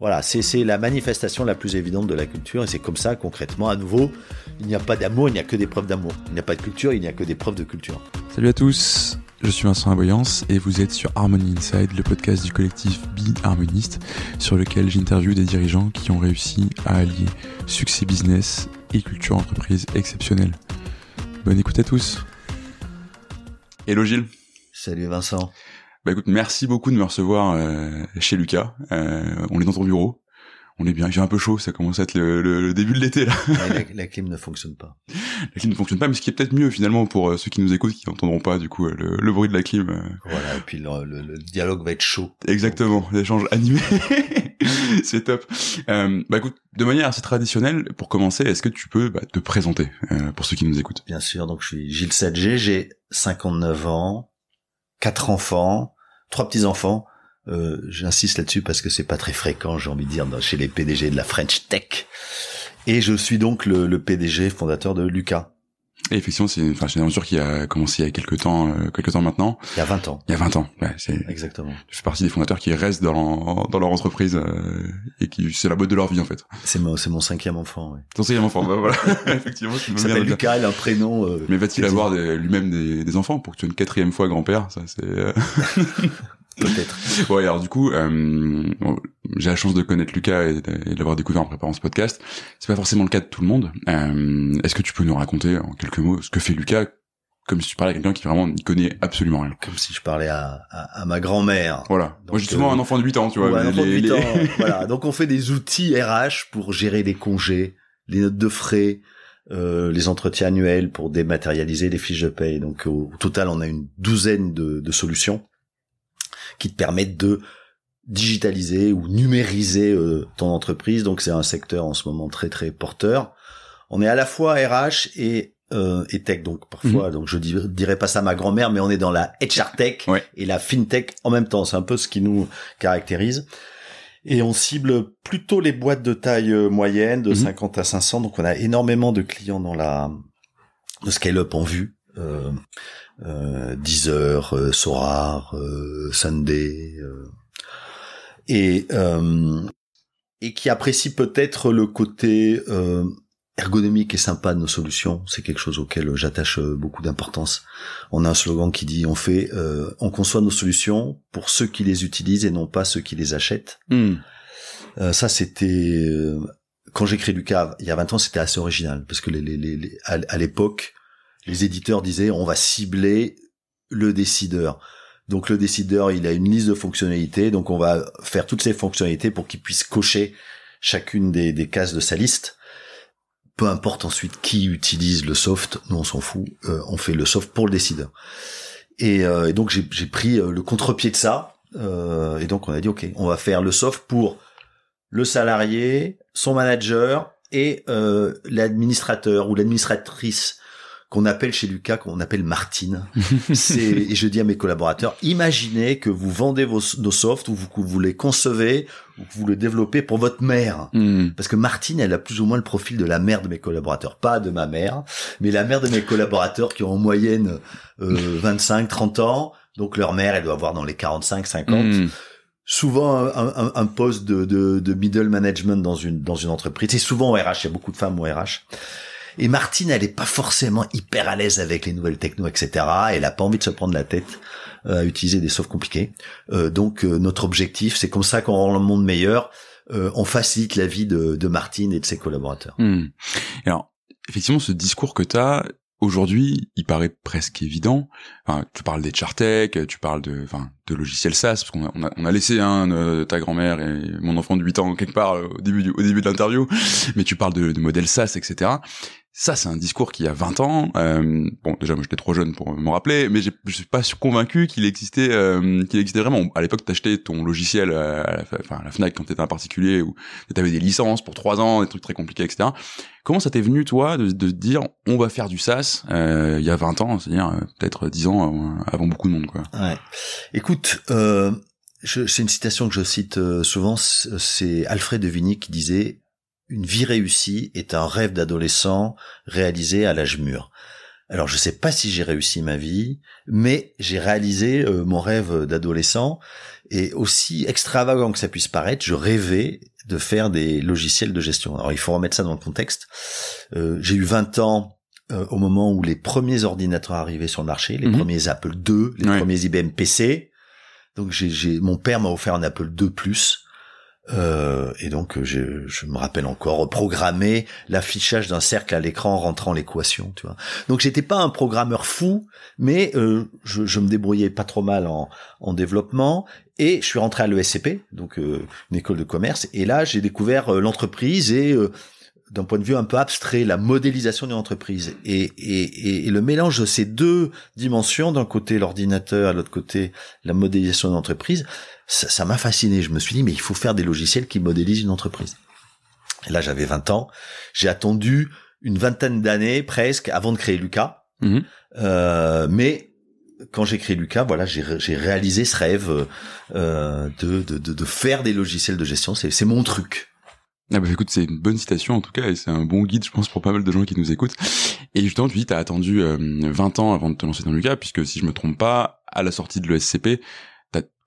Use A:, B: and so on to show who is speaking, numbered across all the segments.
A: Voilà, c'est la manifestation la plus évidente de la culture et c'est comme ça concrètement, à nouveau, il n'y a pas d'amour, il n'y a que des preuves d'amour. Il n'y a pas de culture, il n'y a que des preuves de culture.
B: Salut à tous, je suis Vincent Aboyance et vous êtes sur Harmony Inside, le podcast du collectif Be Harmoniste, sur lequel j'interviewe des dirigeants qui ont réussi à allier succès business et culture entreprise exceptionnelle. Bonne écoute à tous. Hello Gilles.
A: Salut Vincent.
B: Bah écoute, merci beaucoup de me recevoir euh, chez Lucas. Euh, on est dans ton bureau. On est bien. J'ai un peu chaud. Ça commence à être le, début de l'été là.
A: La, la, clim ne fonctionne pas.
B: La clim ne fonctionne pas, mais ce qui est peut-être mieux finalement pour euh, ceux qui nous écoutent, qui n'entendront pas du coup le, le, bruit de la clim.
A: Voilà. Et puis le, le dialogue va être chaud.
B: Exactement. L'échange animé. c'est top. Euh, bah écoute, de manière assez traditionnelle, pour commencer, est-ce que tu peux bah, te présenter euh, pour ceux qui nous écoutent?
A: Bien sûr. Donc je suis Gilles Sadger, j'ai 59 ans quatre enfants, trois petits enfants. Euh, J'insiste là-dessus parce que c'est pas très fréquent, j'ai envie de dire, chez les PDG de la French Tech. Et je suis donc le, le PDG fondateur de Lucas.
B: Et effectivement, c'est une, enfin, une aventure qui a commencé il y a quelques temps, euh, quelques temps maintenant.
A: Il y a 20 ans.
B: Il y a 20 ans. Ouais, c'est
A: exactement.
B: Je fais partie des fondateurs qui restent dans, dans leur entreprise euh, et qui c'est la boîte de leur vie en fait.
A: C'est mon c'est mon cinquième enfant. Ouais.
B: Ton cinquième enfant, bah voilà. effectivement.
A: Il s'appelle Lucas, il a un prénom. Euh,
B: Mais va-t-il avoir lui-même des, des, enfants pour que tu sois une quatrième fois grand-père? Ça c'est.
A: Peut-être.
B: Ouais, alors du coup, euh, j'ai la chance de connaître Lucas et de l'avoir découvert en préparant ce podcast. C'est pas forcément le cas de tout le monde. Euh, Est-ce que tu peux nous raconter en quelques mots ce que fait Lucas comme si tu parlais à quelqu'un qui vraiment n'y connaît absolument rien.
A: Comme si je parlais à, à, à ma grand-mère.
B: Voilà. Moi, justement, euh, un enfant de 8 ans, tu vois.
A: un enfant de 8 ans. voilà. Donc, on fait des outils RH pour gérer les congés, les notes de frais, euh, les entretiens annuels pour dématérialiser les fiches de paye. Donc, au, total, on a une douzaine de, de solutions qui te permettent de digitaliser ou numériser euh, ton entreprise. Donc c'est un secteur en ce moment très très porteur. On est à la fois RH et euh, et tech donc parfois mhm. donc je dirais pas ça à ma grand-mère mais on est dans la HR tech et la fintech en même temps c'est un peu ce qui nous caractérise et on cible plutôt les boîtes de taille euh, moyenne de 50 mhm. à 500 donc on a énormément de clients dans la de scale up en vue Deezer, euh, Sorar, euh, Sunday, euh, et et qui apprécie peut-être le côté ergonomique et sympa de nos solutions. C'est quelque chose auquel j'attache beaucoup d'importance. On a un slogan qui dit on fait, on conçoit nos solutions pour ceux qui les utilisent et non pas ceux qui les achètent. Hmm. ça, c'était quand j'ai créé Lucas il y a 20 ans, c'était assez original parce que les, les, les, à l'époque, les éditeurs disaient on va cibler le décideur. Donc le décideur, il a une liste de fonctionnalités, donc on va faire toutes ces fonctionnalités pour qu'il puisse cocher chacune des, cases de sa liste. Peu importe ensuite qui utilise le soft, nous on s'en fout, euh, on fait le soft pour le décideur. Et, euh, donc j'ai pris euh, le contre-pied de ça, et donc on a dit ok, on va faire le soft pour le salarié, son manager et l'administrateur ou l'administratrice qu'on appelle chez Lucas, qu'on appelle Martine. c'est, et je dis à mes collaborateurs, imaginez que vous vendez vos, nos softs ou vous, vous les concevez ou que vous les développez pour votre mère. Hmm. Parce que Martine, elle a plus ou moins le profil de la mère de mes collaborateurs. Pas de ma mère, mais la mère de mes collaborateurs qui ont en moyenne euh, 25, 30 ans. Donc leur mère, elle doit avoir dans les 45, 50. Hmm. souvent un, un, un poste de, de, de, middle management dans une dans une entreprise. Et souvent au RH, il y a beaucoup de femmes au RH. Et Martine, elle est pas forcément hyper à l'aise avec les nouvelles techno, etc. Elle a pas envie de se prendre la tête euh, à utiliser des softs compliqués. Euh, donc euh, notre objectif, c'est comme ça qu'on rend le monde meilleur. on facilite la vie de, de, Martine et de ses collaborateurs.
B: Hmm. Alors, effectivement, ce discours que tu as, aujourd'hui, il paraît presque évident. Enfin, tu parles des chartech, tu parles de, enfin, de logiciels SaaS, parce qu'on a, on a, on a, laissé hein, ta grand-mère et mon enfant de 8 ans quelque part au début du, au début de l'interview, mais tu parles de, de modèles SaaS, etc. Ça, c'est un discours qui a 20 ans. Euh, bon, déjà, moi, j'étais trop jeune pour me rappeler, mais je suis pas convaincu qu'il existait, euh, qu'il existait vraiment. À l'époque, t'achetais ton logiciel à la, enfin, la Fnac quand t'étais un particulier, ou t'avais des licences pour 3 ans, des trucs très compliqués, etc. Comment ça t'est venu, toi, de, de dire, on va faire du SaaS euh, il y a 20 ans, c'est-à-dire euh, peut-être 10 ans avant beaucoup de monde, quoi?
A: Ouais. Écoute, euh, c'est une citation que je cite souvent, c'est Alfred de Vigny qui disait une vie réussie est un rêve d'adolescent réalisé à l'âge mûr. Alors je sais pas si j'ai réussi ma vie, mais j'ai réalisé euh, mon rêve d'adolescent et aussi extravagant que ça puisse paraître, je rêvais de faire des logiciels de gestion. Alors il faut remettre ça dans le contexte. Euh, j'ai eu 20 ans euh, au moment où les premiers ordinateurs arrivaient sur le marché, les
B: Mhm.
A: premiers Apple II, les
B: Ouais.
A: premiers IBM PC. Donc j'ai, j'ai, mon père m'a offert un Apple II Plus. Euh, et donc euh, je, je me rappelle encore programmer l'affichage d'un cercle à l'écran en rentrant l'équation, tu vois. Donc j'étais pas un programmeur fou, mais euh, je, je me débrouillais pas trop mal en, en développement. Et je suis rentré à l'ESCP, donc euh, une école de commerce, et là j'ai découvert euh, l'entreprise et euh, d'un point de vue un peu abstrait, la modélisation d'une entreprise. Et, et, et, et le mélange de ces deux dimensions, d'un côté l'ordinateur, à l'autre côté la modélisation d'une entreprise, ça m'a fasciné. Je me suis dit, mais il faut faire des logiciels qui modélisent une entreprise. Et là, j'avais 20 ans. J'ai attendu une vingtaine d'années presque avant de créer Lucas.
B: Mhm.
A: Euh, mais quand j'ai créé Lucas, voilà, j'ai ré- j'ai réalisé ce rêve euh, de, de, de, faire des logiciels de gestion. C'est mon truc.
B: Ah bah écoute, c'est une bonne citation en tout cas, et c'est un bon guide, je pense, pour pas mal de gens qui nous écoutent. Et justement, tu dis, t'as attendu euh, 20 ans avant de te lancer dans Lucas, puisque si je me trompe pas, à la sortie de l'ESCP,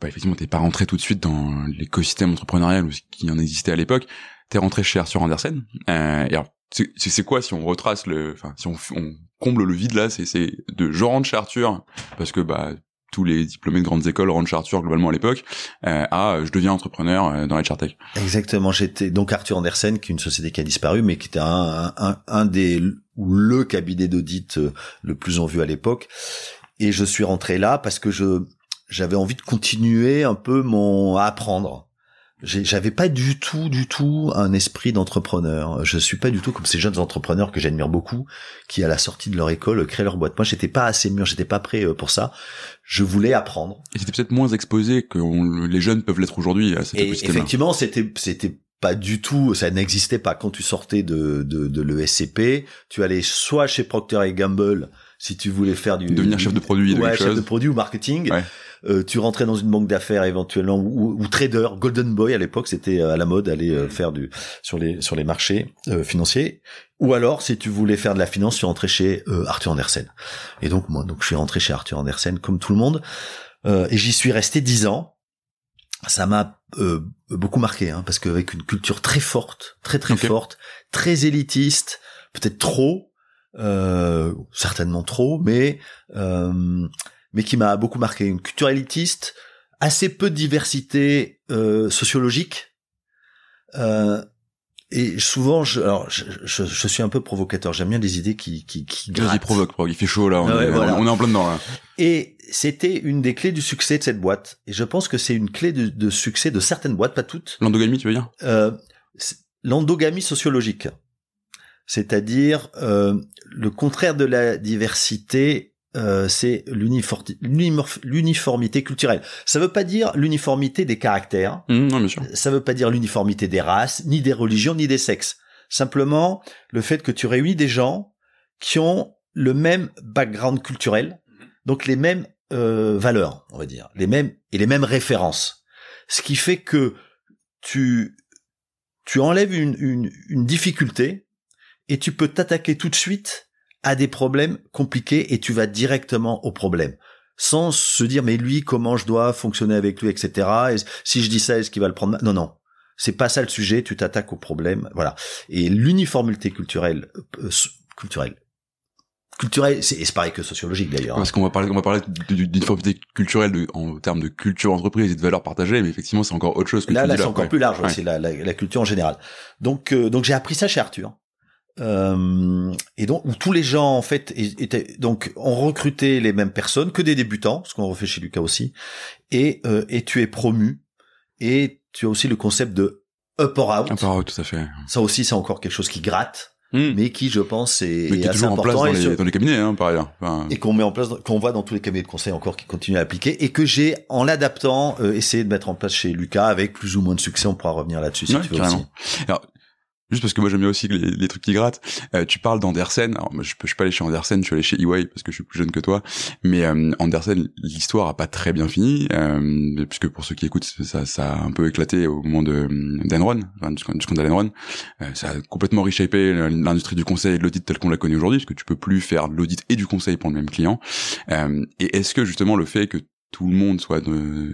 B: bah, effectivement, t'es pas rentré tout de suite dans l'écosystème entrepreneurial ou ce qui en existait à l'époque. T'es rentré chez Arthur Andersen. Euh, et alors, c'est, quoi si on retrace le, enfin, si on, on comble le vide là, c'est, de je rentre chez Arthur parce que bah tous les diplômés de grandes écoles rentrent chez Arthur globalement à l'époque, euh, à je deviens entrepreneur euh, dans la tech.
A: Exactement. J'étais donc Arthur Andersen, qui est une société qui a disparu, mais qui était un, un, un des ou le cabinet d'audit euh, le plus en vue à l'époque. Et je suis rentré là parce que je j'avais envie de continuer un peu mon à apprendre. J'avais pas du tout, du tout un esprit d'entrepreneur. Je suis pas du tout comme ces jeunes entrepreneurs que j'admire beaucoup, qui à la sortie de leur école créent leur boîte. Moi, j'étais pas assez mûr, j'étais pas prêt euh, pour ça. Je voulais apprendre.
B: Et c'était peut-être moins exposé que on- les jeunes peuvent l'être aujourd'hui à cet
A: Et effectivement, c'était c'était pas du tout, ça n'existait pas quand tu sortais de de, de l'ESCP. Tu allais soit chez Procter et Gamble si tu voulais faire du
B: Devenir chef de produit de
A: ouais, chef
B: chose.
A: de produit ou marketing.
B: Ouais.
A: Euh, tu rentrais dans une banque d'affaires éventuellement ou, ou trader, Golden Boy à l'époque, c'était euh, à la mode aller euh, faire du sur les sur les marchés euh, financiers. Ou alors, si tu voulais faire de la finance, tu rentrais chez euh, Arthur Andersen. Et donc moi, donc je suis rentré chez Arthur Andersen comme tout le monde, Euh, et j'y suis resté dix ans. Ça m'a euh, beaucoup marqué, hein, parce qu'avec une culture très forte, très très forte, très élitiste, peut-être trop, euh, certainement trop, mais euh, mais qui m'a beaucoup marqué. Une culture élitiste, assez peu de diversité euh, sociologique. Euh, et souvent, je, alors, je, je, je suis un peu provocateur. J'aime bien des idées qui qui, qui grattent.
B: provoque, provoque. Il fait chaud là. On,
A: ouais,
B: est,
A: voilà.
B: on est en plein dedans là.
A: Et c'était une des clés du succès de cette boîte. Et je pense que c'est une clé de, de succès de certaines boîtes, pas toutes.
B: L'endogamie, tu veux dire?
A: Euh, L'endogamie sociologique, c'est-à-dire euh, le contraire de la diversité, euh, c'est l'uniformité culturelle. Ça veut pas dire l'uniformité des caractères,
B: Hum, Non, bien sûr.
A: ça veut pas dire l'uniformité des races, ni des religions, ni des sexes. Simplement le fait que tu réunis des gens qui ont le même background culturel, donc les mêmes euh, valeurs, on va dire, les mêmes et les mêmes références. Ce qui fait que tu tu enlèves une, une, une difficulté et tu peux t'attaquer tout de suite à des problèmes compliqués et tu vas directement au problème sans se dire mais lui comment je dois fonctionner avec lui etc Et si je dis ça est-ce qu'il va le prendre? Non non c'est pas ça le sujet tu t'attaques au problème voilà et l'uniformité culturelle euh, culturelle culturelle c'est pareil que sociologique d'ailleurs hein.
B: Parce qu'on va parler, on va parler d'uniformité culturelle de- en termes de culture entreprise et de valeurs partagées, mais effectivement, c'est encore autre chose que
A: là,
B: tu
A: là
B: dis
A: c'est
B: là.
A: encore
B: ouais.
A: plus large, Ouais. c'est la, la, la culture en général. Donc, euh, donc j'ai appris ça chez Arthur. Euh, et donc où tous les gens en fait étaient donc on recrutait les mêmes personnes que des débutants, ce qu'on refait chez Lucas aussi, et euh, et tu es promu et tu as aussi le concept de up or out.
B: Ah, par- tout à fait.
A: Ça aussi c'est encore quelque chose qui gratte,
B: Hum.
A: mais qui je pense est,
B: Mais qui
A: est
B: est
A: assez
B: toujours en place
A: important
B: dans les,
A: sur-
B: dans les cabinets, hein, par ailleurs. Enfin,
A: et qu'on met en place, qu'on voit dans tous les cabinets de conseil encore qui continuent à appliquer, et que j'ai, en l'adaptant, euh, essayé de mettre en place chez Lucas avec plus ou moins de succès. On pourra revenir là-dessus si
B: Ouais,
A: tu veux
B: carrément.
A: aussi.
B: Alors, juste parce que moi j'aime bien aussi les, trucs qui grattent. Euh, tu parles d'Andersen. Alors, je, je suis pas allé chez Andersen, je suis allé chez EY parce que je suis plus jeune que toi. Mais euh, Andersen, l'histoire a pas très bien fini, euh, puisque pour ceux qui écoutent, ça, ça a un peu éclaté au moment de d'Enron, enfin, du, scandale. Euh, ça a complètement reshapé l'industrie du conseil et de l'audit telle qu'on la connaît aujourd'hui, parce que tu peux plus faire de l'audit et du conseil pour le même client. Euh, et est-ce que justement le fait que tout le monde soit de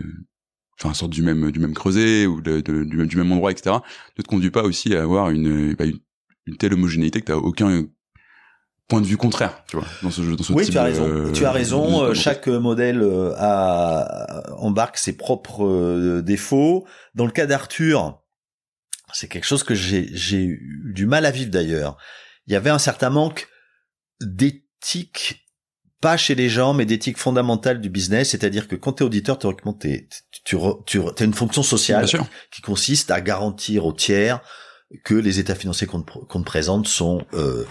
B: enfin sortent du même du même creuset ou de, de- du, même, du même endroit, etc. Ne te conduit pas aussi à avoir une bah, une, une telle homogénéité que t'as aucun point de vue contraire, tu vois, dans ce jeu, dans ce
A: Oui,
B: type
A: tu as
B: de-
A: raison. tu as raison.
B: de-
A: euh, Chaque modèle euh, a, embarque ses propres euh, défauts. Dans le cas d'Arthur, c'est quelque chose que j'ai j'ai eu du mal à vivre d'ailleurs. Il y avait un certain manque d'éthique, pas chez les gens, mais d'éthique fondamentale du business. C'est-à-dire que quand tu es auditeur, théoriquement, t'es- tu tu t'as une fonction sociale qui consiste à garantir aux tiers que les états financiers qu'on te, qu'on te présente sont euh,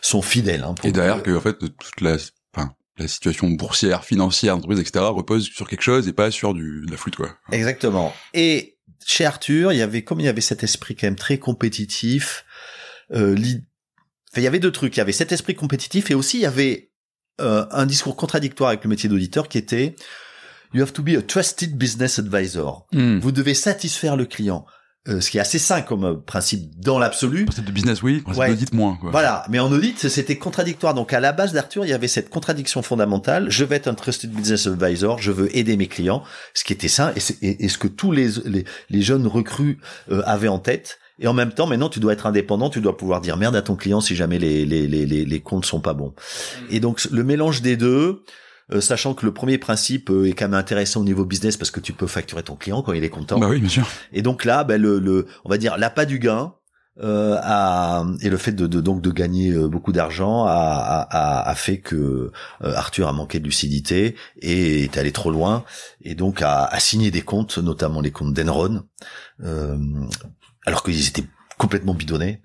A: sont fidèles. hein, pour
B: Et derrière
A: que-
B: en fait toute la enfin la situation boursière, financière, d'entreprise, etc. repose sur quelque chose et pas sur du de la flûte quoi.
A: Exactement. Et chez Arthur, il y avait comme il y avait cet esprit quand même très compétitif. Euh, l'i- enfin, il y avait deux trucs. Il y avait cet esprit compétitif et aussi il y avait euh, un discours contradictoire avec le métier d'auditeur qui était You have to be a trusted business advisor. Vous devez satisfaire le client. Euh, ce qui est assez sain comme euh, principe dans l'absolu.
B: Principe de business, oui. Principe
A: Ouais.
B: d'audit, moins. Quoi.
A: Voilà, mais en audit, c'était contradictoire. Donc à la base d'Arthur, il y avait cette contradiction fondamentale. Je vais être un trusted business advisor, je veux aider mes clients, ce qui était sain et, c'est- et- et ce que tous les, les, les jeunes recrues euh, avaient en tête. Et en même temps, maintenant, tu dois être indépendant, tu dois pouvoir dire merde à ton client si jamais les, les, les, les, les comptes sont pas bons. Et donc le mélange des deux, euh, sachant que le premier principe euh, est quand même intéressant au niveau business parce que tu peux facturer ton client quand il est content.
B: Bah oui, bien sûr.
A: Et donc là, ben, le, le, on va dire l'appât du gain euh, a, et le fait de, de donc de gagner euh, beaucoup d'argent a, a, a- a fait que euh, Arthur a manqué de lucidité et est allé trop loin et donc a, a signé des comptes, notamment les comptes d'Enron, euh, alors qu'ils étaient complètement bidonnés.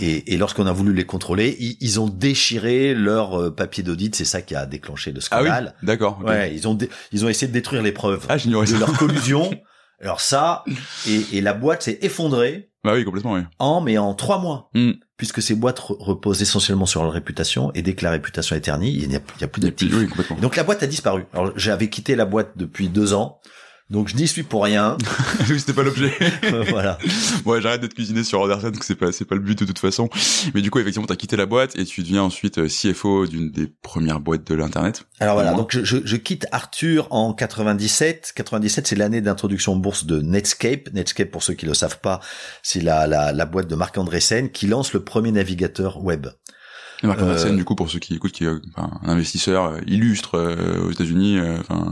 A: Et, et lorsqu'on a voulu les contrôler, ils, ils ont déchiré leur euh, papier d'audit. C'est ça qui a déclenché le
B: Ah oui,
A: scandale.
B: d'accord.
A: Ouais, ils ont ils ont essayé de détruire les preuves
B: Ah, j'ignorais
A: de
B: ça.
A: leur collusion. Alors ça, et, et la boîte s'est effondrée
B: Bah oui, complètement, oui.
A: en, mais en trois mois.
B: Mm.
A: Puisque ces boîtes re- reposent essentiellement sur leur réputation, et dès que la réputation est ternie, il n'y a, plus d'actifs.
B: oui,
A: donc la boîte a disparu. Alors j'avais quitté la boîte depuis deux ans, donc je n'y suis pour rien.
B: oui, c'était pas l'objet.
A: voilà.
B: ouais, j'arrête d'être cuisiné sur Andersen, que c'est pas, c'est pas le but de toute façon. Mais du coup, effectivement, t'as quitté la boîte et tu deviens ensuite euh, CFO d'une des premières boîtes de l'internet.
A: Alors voilà, donc je, je, je quitte Arthur en 97. 97, c'est l'année d'introduction bourse de Netscape. Netscape, pour ceux qui le savent pas, c'est la, la, la boîte de Marc Andreessen qui lance le premier navigateur web.
B: Et Marc
A: Euh,
B: Andersen, du coup, pour ceux qui écoutent, qui est euh, enfin, un investisseur euh, illustre aux États-Unis.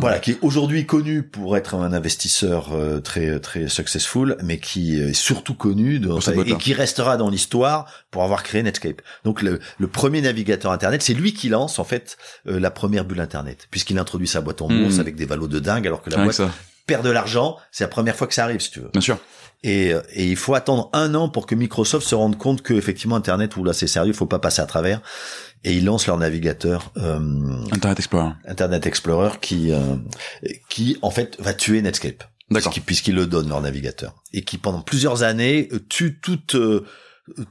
A: Voilà, qui est aujourd'hui connu pour être un investisseur euh, très très successful, mais qui est surtout connu
B: boîte,
A: et
B: là.
A: qui restera dans l'histoire pour avoir créé Netscape. Donc le, le premier navigateur Internet, c'est lui qui lance en fait euh, la première bulle Internet, puisqu'il introduit sa boîte en
B: Hmm.
A: bourse avec des valos de dingue, alors que la
B: que
A: boîte
B: ça,
A: perd de l'argent. C'est la première fois que ça arrive, si tu veux.
B: bien sûr.
A: Et, euh, et il faut attendre un an pour que Microsoft se rende compte que effectivement Internet, ou là c'est sérieux, il faut pas passer à travers. Et ils lancent leur navigateur euh,
B: Internet Explorer.
A: Internet Explorer qui euh, qui en fait va tuer Netscape.
B: D'accord.
A: Puisqu'ils le donnent leur navigateur et qui pendant plusieurs années tue toute euh,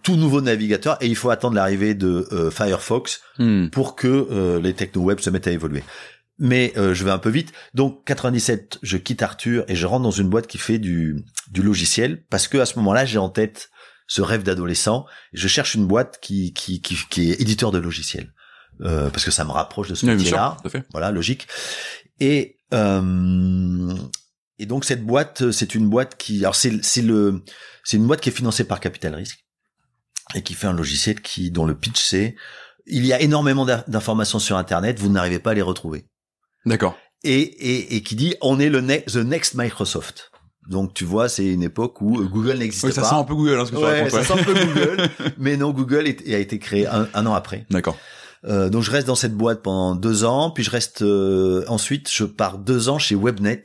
A: tout nouveau navigateur et il faut attendre l'arrivée de euh, Firefox
B: Hmm.
A: pour que euh, les techno-web se mettent à évoluer. Mais euh, je vais un peu vite. Donc 97, je quitte Arthur et je rentre dans une boîte qui fait du du logiciel parce que à ce moment-là, j'ai en tête ce rêve d'adolescent. Je cherche une boîte qui qui qui, qui est éditeur de logiciels euh, parce que ça me rapproche de ce
B: Oui,
A: métier-là.
B: fait.
A: Voilà, logique. Et euh, et donc cette boîte, c'est une boîte qui, alors c'est c'est le c'est une boîte qui est financée par Capital Risk et qui fait un logiciel qui dont le pitch c'est il y a énormément d'in- d'informations sur Internet, vous n'arrivez pas à les retrouver.
B: D'accord.
A: Et et, et qui dit on est le ne- the next Microsoft. Donc tu vois, c'est une époque où euh, Google n'existe
B: Oui, ça
A: pas.
B: sent un peu Google, hein, ce que tu
A: Ouais,
B: racontes.
A: ça
B: ouais.
A: sent un peu Google, mais non, Google est- a été créé un, un an après.
B: D'accord.
A: Euh, donc je reste dans cette boîte pendant deux ans, puis je reste euh, ensuite je pars deux ans chez Webnet,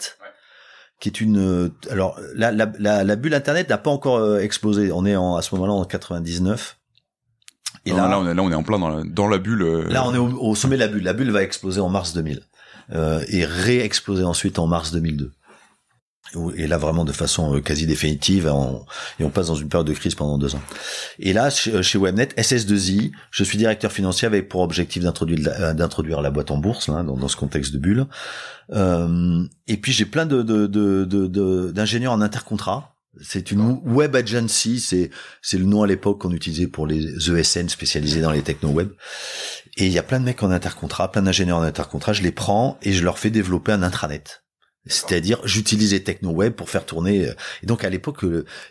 A: qui est une euh, alors la, la, la, la bulle internet n'a pas encore euh, explosé. On est en, à ce moment-là en 99. Et
B: Non,
A: là,
B: là, on est, là, on est en plein dans la, dans la bulle. euh,
A: là on est au, au sommet de la bulle. La bulle va exploser en mars 2000 euh, et réexploser ensuite en mars 2002. Et là vraiment de façon euh, quasi définitive, on- et on passe dans une période de crise pendant deux ans. Et là, chez, euh, Webnet, SS2I, je suis directeur financier avec pour objectif d'introduire la, euh, d'introduire la boîte en bourse, là, dans, dans ce contexte de bulle. Euh, et puis j'ai plein de, de, de, de- de- d'ingénieurs en intercontrat. C'est une web agency, c'est c'est le nom à l'époque qu'on utilisait pour les ESN spécialisés dans les techno web. Et il y a plein de mecs en intercontrat, plein d'ingénieurs en intercontrat. Je les prends et je leur fais développer un intranet. C'est-à-dire, j'utilisais TechnoWeb pour faire tourner. euh, Et donc, à l'époque,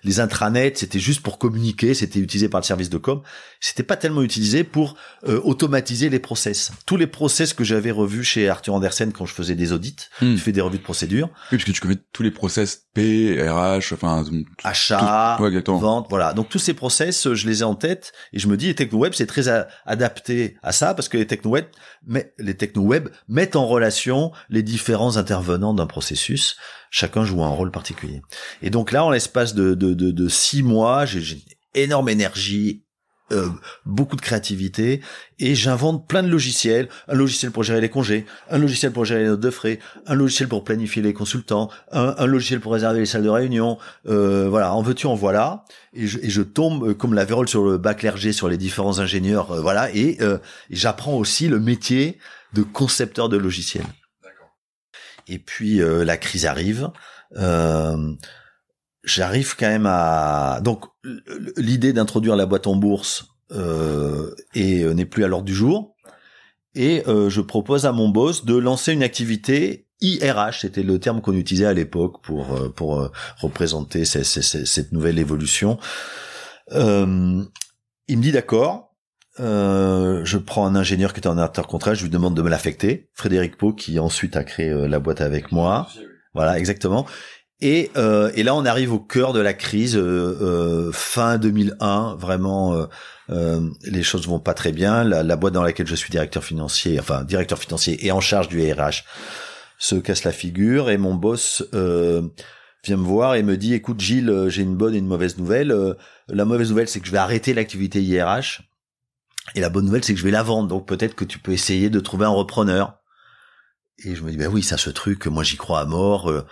A: les intranets, c'était juste pour communiquer. C'était utilisé par le service de com. C'était pas tellement utilisé pour euh, automatiser les process. Tous les process que j'avais revus chez Arthur Andersen quand je faisais des audits,
B: Hmm.
A: je fais des revues de procédure,
B: Oui, parce que tu connais tous les process P, RH, enfin,
A: achat,
B: Tout- ouais,
A: vente, voilà. Donc tous ces process, je les ai en tête et je me dis les techno-web c'est très a- adapté à ça parce que les techno-web, mais les techno-web mettent en relation les différents intervenants d'un processus. Chacun joue un rôle particulier. Et donc là, en l'espace de, six mois, j'ai une énorme énergie. euh, beaucoup de créativité et j'invente plein de logiciels un logiciel pour gérer les congés un logiciel pour gérer les notes de frais un logiciel pour planifier les consultants un, logiciel pour réserver les salles de réunion euh, voilà en veux-tu en voilà et je, tombe euh, comme la vérole sur le bac clergé sur les différents ingénieurs voilà et j'apprends aussi le métier de concepteur de logiciels et puis euh, la crise arrive euh, j'arrive quand même à donc l'idée d'introduire la boîte en bourse et euh, n'est plus à l'ordre du jour et je propose à mon boss de lancer une activité IRH, c'était le terme qu'on utilisait à l'époque pour pour représenter cette nouvelle évolution. Il me dit d'accord. Euh, je prends un ingénieur qui était en intercontrat, je lui demande de me l'affecter. Frédéric Pau, qui ensuite a créé euh, la boîte avec moi. Voilà, exactement. Et, euh, et là, on arrive au cœur de la crise, fin 2001. Vraiment, les choses vont pas très bien. La, la boîte dans laquelle je suis directeur financier, enfin directeur financier et en charge du RH, se casse la figure. Et mon boss euh, vient me voir et me dit "Écoute, Gilles, j'ai une bonne et une mauvaise nouvelle. La mauvaise nouvelle, c'est que je vais arrêter l'activité IRH. Et la bonne nouvelle, c'est que je vais la vendre. Donc peut-être que tu peux essayer de trouver un repreneur." Et je me dis "Ben oui, ça, ce truc, moi j'y crois à mort." Euh,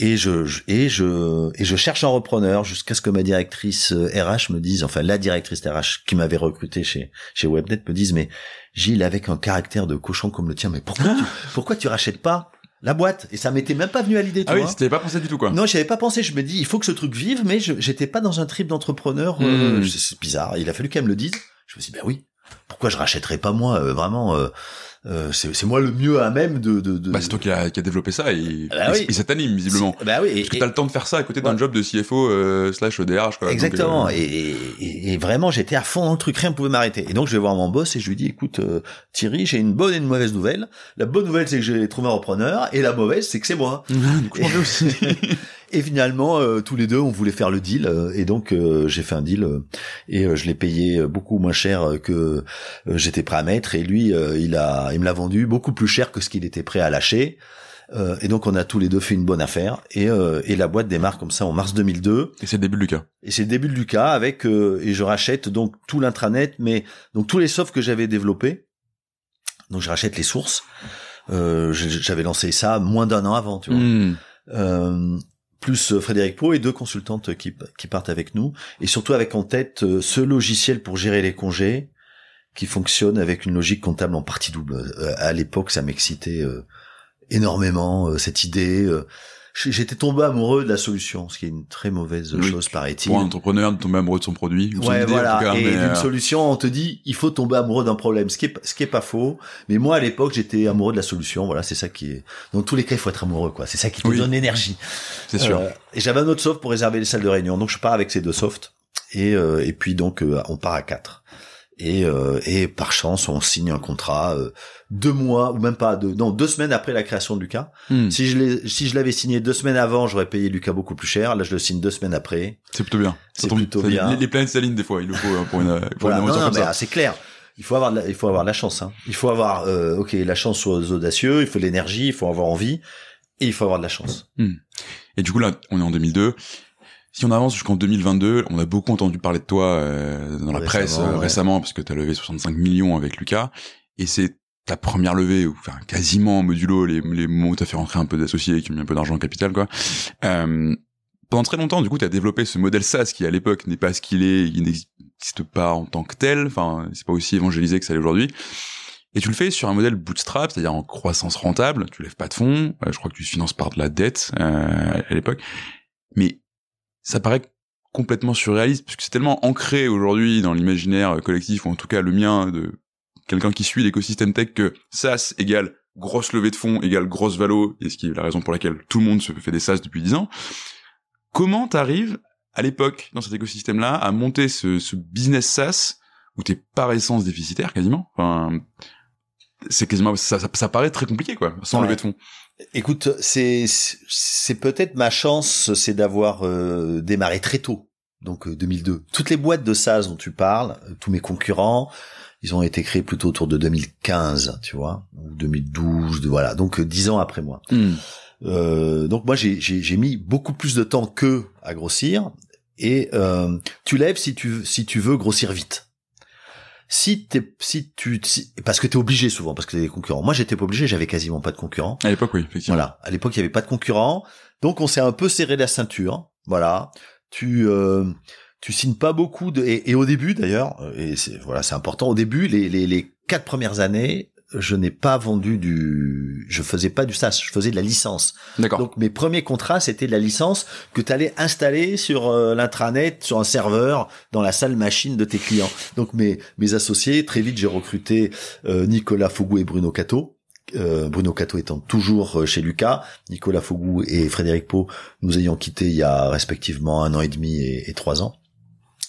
A: et je, je- et je et je cherche un repreneur jusqu'à ce que ma directrice euh, RH me dise enfin la directrice RH qui m'avait recruté chez chez Webnet me dise mais Gilles avec un caractère de cochon comme le tien mais pourquoi tu, pourquoi tu rachètes pas la boîte? Et ça m'était même pas venu à l'idée tu
B: Ah oui,
A: vois.
B: c'était pas pensé du tout, quoi.
A: Non, j'y avais pas pensé. Je me dis, il faut que ce truc vive, mais je j'étais pas dans un trip d'entrepreneur. euh,
B: Hmm.
A: c'est- c'est bizarre. Il a fallu qu'elle me le dise. Je me suis dit, ben oui. Pourquoi je rachèterais pas moi euh, Vraiment, euh, euh, c'est moi le mieux à même de. de, de...
B: Bah, c'est toi qui a, qui a développé ça et,
A: Bah
B: et,
A: oui.
B: et ça t'anime, visiblement.
A: Bah oui. et-
B: Parce que t'as le temps de faire ça à côté d'un
A: Ouais.
B: job de CFO euh, slash DRH, quoi. Donc,
A: Exactement.
B: euh,
A: Et, et, et vraiment, j'étais à fond dans le truc, rien ne pouvait m'arrêter. Et donc, je vais voir mon boss et je lui dis, écoute, euh, Thierry, j'ai une bonne et une mauvaise nouvelle. La bonne nouvelle, c'est que j'ai trouvé un repreneur, et la mauvaise, c'est que c'est moi.
B: du coup, aussi.
A: Et finalement, euh, tous les deux, on voulait faire le deal, euh, et donc euh, j'ai fait un deal, euh, et euh, je l'ai payé beaucoup moins cher euh, que euh, j'étais prêt à mettre, et lui, euh, il a, il me l'a vendu beaucoup plus cher que ce qu'il était prêt à lâcher. Euh, et donc on a tous les deux fait une bonne affaire, et, euh, et la boîte démarre comme ça en mars 2002.
B: et c'est le début de Lucas.
A: Et c'est le début de Lucas avec euh, et je rachète donc tout l'intranet, mais donc tous les softs que j'avais développés. Donc je rachète les sources. Euh, j'avais lancé ça moins d'un an avant, tu vois.
B: Hmm.
A: Euh, plus euh, Frédéric Pau et deux consultantes qui, partent avec nous, et surtout avec en tête euh, ce logiciel pour gérer les congés qui fonctionne avec une logique comptable en partie double. Euh, à l'époque, ça m'excitait énormément cette idée. J'étais tombé amoureux de la solution, ce qui est une très mauvaise
B: Oui.
A: chose, paraît-il.
B: Pour un entrepreneur de tomber amoureux de son produit. ou son
A: Ouais,
B: idée, en
A: voilà.
B: tout cas,
A: et d'une
B: euh,
A: solution, on te dit, il faut tomber amoureux d'un problème, ce qui est, pas- ce qui est pas faux. Mais moi, à l'époque, j'étais amoureux de la solution. Voilà, c'est ça qui est. Dans tous les cas, il faut être amoureux, quoi. C'est ça qui te
B: Oui.
A: donne l'énergie.
B: c'est sûr.
A: Euh, et j'avais un autre soft pour réserver les salles de réunion. Donc je pars avec ces deux softs. Et, euh, et puis donc euh, on part à quatre. Et, euh, et par chance, on signe un contrat euh, deux mois ou même pas deux, non deux semaines après la création de Lucas.
B: Hmm.
A: Si je l'ai, si je l'avais signé deux semaines avant, j'aurais payé Lucas beaucoup plus cher. Là, je le signe deux semaines après.
B: C'est plutôt bien.
A: C'est plutôt
B: ça-
A: bien.
B: Les, les planètes s'alignent des fois, il le faut hein, pour une, pour
A: Voilà.
B: une
A: Non, non,
B: comme
A: mais
B: ça.
A: ah, c'est clair. Il faut avoir, de la, il faut avoir de la chance. Hein. Il faut avoir, euh, ok, la chance aux audacieux. Il faut de l'énergie. Il faut avoir envie. Et il faut avoir de la chance.
B: Et du coup, là, on est en 2002. Si on avance jusqu'en 2022, on a beaucoup entendu parler de toi euh, dans la presse euh,
A: ouais.
B: récemment, parce que tu as levé 65 millions avec Lucas. Et c'est ta première levée, ou enfin quasiment modulo, les, les moments où tu as fait rentrer un peu d'associés qui ont mis un peu d'argent en capital. quoi. Euh, pendant très longtemps, du coup, tu as développé ce modèle SaaS qui, à l'époque, n'est pas ce qu'il est, il n'existe pas en tant que tel. Enfin, c'est pas aussi évangélisé que ça l'est aujourd'hui. Et tu le fais sur un modèle bootstrap, c'est-à-dire en croissance rentable. Tu lèves pas de fonds. Euh, je crois que tu finances par de la dette euh, à l'époque. Mais ça paraît complètement surréaliste parce que c'est tellement ancré aujourd'hui dans l'imaginaire collectif ou en tout cas le mien de quelqu'un qui suit l'écosystème tech que SaaS égale grosse levée de fonds égale grosse valo, et ce qui est la raison pour laquelle tout le monde se fait des SaaS depuis 10 ans. Comment t'arrives à l'époque dans cet écosystème-là à monter ce, ce business SaaS où t'es par essence déficitaire quasiment? Enfin, c'est quasiment ça, ça, ça, paraît très compliqué quoi sans
A: Ouais.
B: lever de fonds
A: Écoute, c'est c'est peut-être ma chance, c'est d'avoir euh, démarré très tôt, donc euh, 2002. Toutes les boîtes de SaaS dont tu parles, euh, tous mes concurrents, ils ont été créés plutôt autour de 2015, tu vois, ou 2012, de, voilà, donc euh, dix ans après moi. Euh, donc moi j'ai j'ai j'ai mis beaucoup plus de temps qu'eux à grossir et euh, tu lèves si tu si tu veux grossir vite. Si t'es si tu si- parce que t'es obligé souvent parce que t'as des concurrents. Moi j'étais pas obligé, j'avais quasiment pas de concurrents.
B: à l'époque oui effectivement
A: Voilà, à l'époque il y avait pas de concurrents, donc on s'est un peu serré la ceinture. Voilà, tu euh, tu signes pas beaucoup de et, et au début d'ailleurs euh, et c'est voilà c'est important au début les les les quatre premières années je n'ai pas vendu du je faisais pas du SaaS, je faisais de la licence.
B: d'accord
A: Donc mes premiers contrats, c'était de la licence que tu allais installer sur euh, l'intranet, sur un serveur, dans la salle machine de tes clients. Donc mes mes associés, très vite j'ai recruté euh, Nicolas Fougou et Bruno Cato. Euh, Bruno Cato étant toujours euh, chez Lucas, Nicolas Fougou et Frédéric Pau nous ayant quittés il y a respectivement un an et demi et, et trois ans.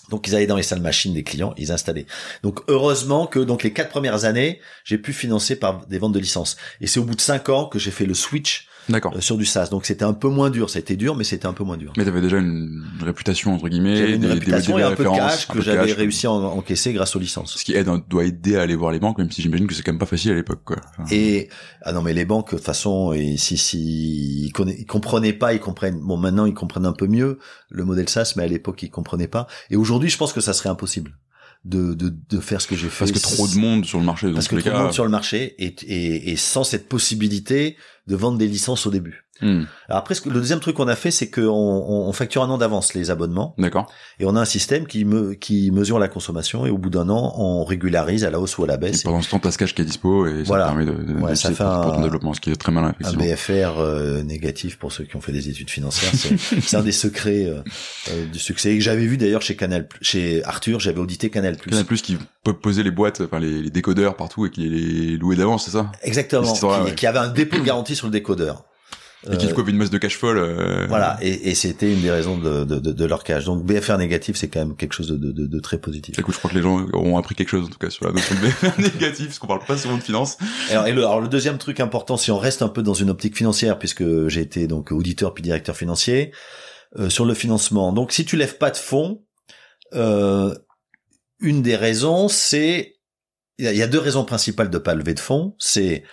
A: Donc ils allaient dans les salles machines des clients, ils installaient. Donc heureusement que donc les quatre premières années, j'ai pu financer par des ventes de licences. Et c'est au bout de cinq ans que j'ai fait le switch sur du SaaS. Donc c'était un peu moins dur. Ça a été dur, mais c'était un peu moins dur.
B: mais t'avais déjà une réputation entre guillemets
A: J'avais une
B: des- des-
A: réputation
B: des
A: et un peu de cash que j'avais réussi à en- encaisser grâce aux licences.
B: ce qui aide doit aider à aller voir les banques même si j'imagine que c'est quand même pas facile à l'époque quoi Enfin,
A: Et ah non mais les banques de toute façon et si si ils, conna- ils comprenaient pas ils comprennent bon maintenant ils comprennent un peu mieux le modèle SaaS mais à l'époque ils comprenaient pas et aujourd'hui je pense que ça serait impossible de de, de faire ce que j'ai fait
B: parce que trop de monde sur le marché
A: parce que trop de monde sur le marché et, et, et sans cette possibilité de vendre des licences au début.
B: Hmm,
A: Alors après le deuxième truc qu'on a fait c'est qu'on on, on facture un an d'avance les abonnements
B: d'accord
A: Et on a un système qui, me, qui mesure la consommation et au bout d'un an, on régularise à la hausse ou à la
B: et
A: baisse.
B: pendant ce temps t'as ce cash qui est dispo et ça
A: Voilà.
B: te permet de, de,
A: Ouais,
B: de-
A: ça fait un-
B: pour ton développement ce qui est très malin
A: Un BFR euh, négatif pour ceux qui ont fait des études financières, c'est un des secrets euh, euh, du succès. Et que j'avais vu d'ailleurs chez Canal, chez Arthur, j'avais audité Canal+.
B: Canal Plus qui peut poser les boîtes, enfin les, les décodeurs partout et qui les louait d'avance, c'est ça?
A: Exactement. Qui,
B: ouais.
A: qui avait un dépôt de garantie sur le décodeur.
B: Et qui
A: Euh,
B: du coup avait une masse de cash folle. euh,
A: Voilà, et, et c'était une des raisons de, de, de, de leur cash. Donc BFR négatif, c'est quand même quelque chose de, de, de, de très positif.
B: Écoute, je crois que les gens auront appris quelque chose en tout cas sur la notion de BFR négatif, parce qu'on parle pas souvent de finance.
A: Alors, et le, alors le deuxième truc important, si on reste un peu dans une optique financière, puisque j'ai été donc auditeur puis directeur financier, euh, sur le financement. Donc si tu lèves pas de fonds, euh, une des raisons, c'est il y, y a deux raisons principales de pas lever de fonds. C'est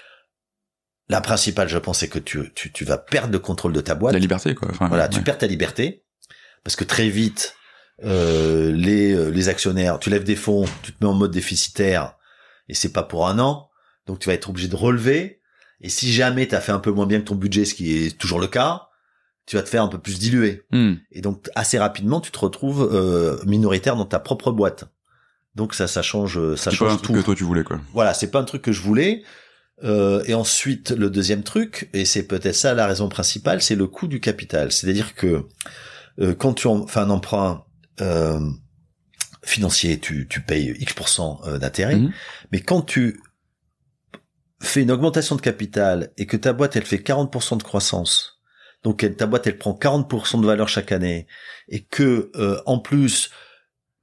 A: la principale, je pense, c'est que tu, tu, tu vas perdre le contrôle de ta boîte.
B: La liberté, quoi. Enfin,
A: Voilà,
B: ouais.
A: tu perds ta liberté parce que très vite euh, les euh, les actionnaires, tu lèves des fonds, tu te mets en mode déficitaire et c'est pas pour un an, donc tu vas être obligé de relever. Et si jamais tu as fait un peu moins bien que ton budget, ce qui est toujours le cas, tu vas te faire un peu plus diluer.
B: Hmm.
A: Et donc assez rapidement, tu te retrouves euh, minoritaire dans ta propre boîte. Donc ça, ça change, ça
B: C'est pas un
A: change
B: truc
A: tout.
B: que toi tu voulais, quoi.
A: Voilà, c'est pas un truc que je voulais. Euh, et ensuite, le deuxième truc, et c'est peut-être ça la raison principale, c'est le coût du capital. C'est-à-dire que euh, quand tu en, fais un emprunt euh, financier, tu, tu payes X% euh, d'intérêt,
B: Mhm.
A: mais quand tu fais une augmentation de capital et que ta boîte, elle fait 40% de croissance, donc elle- ta boîte, elle prend 40% de valeur chaque année, et que euh, en plus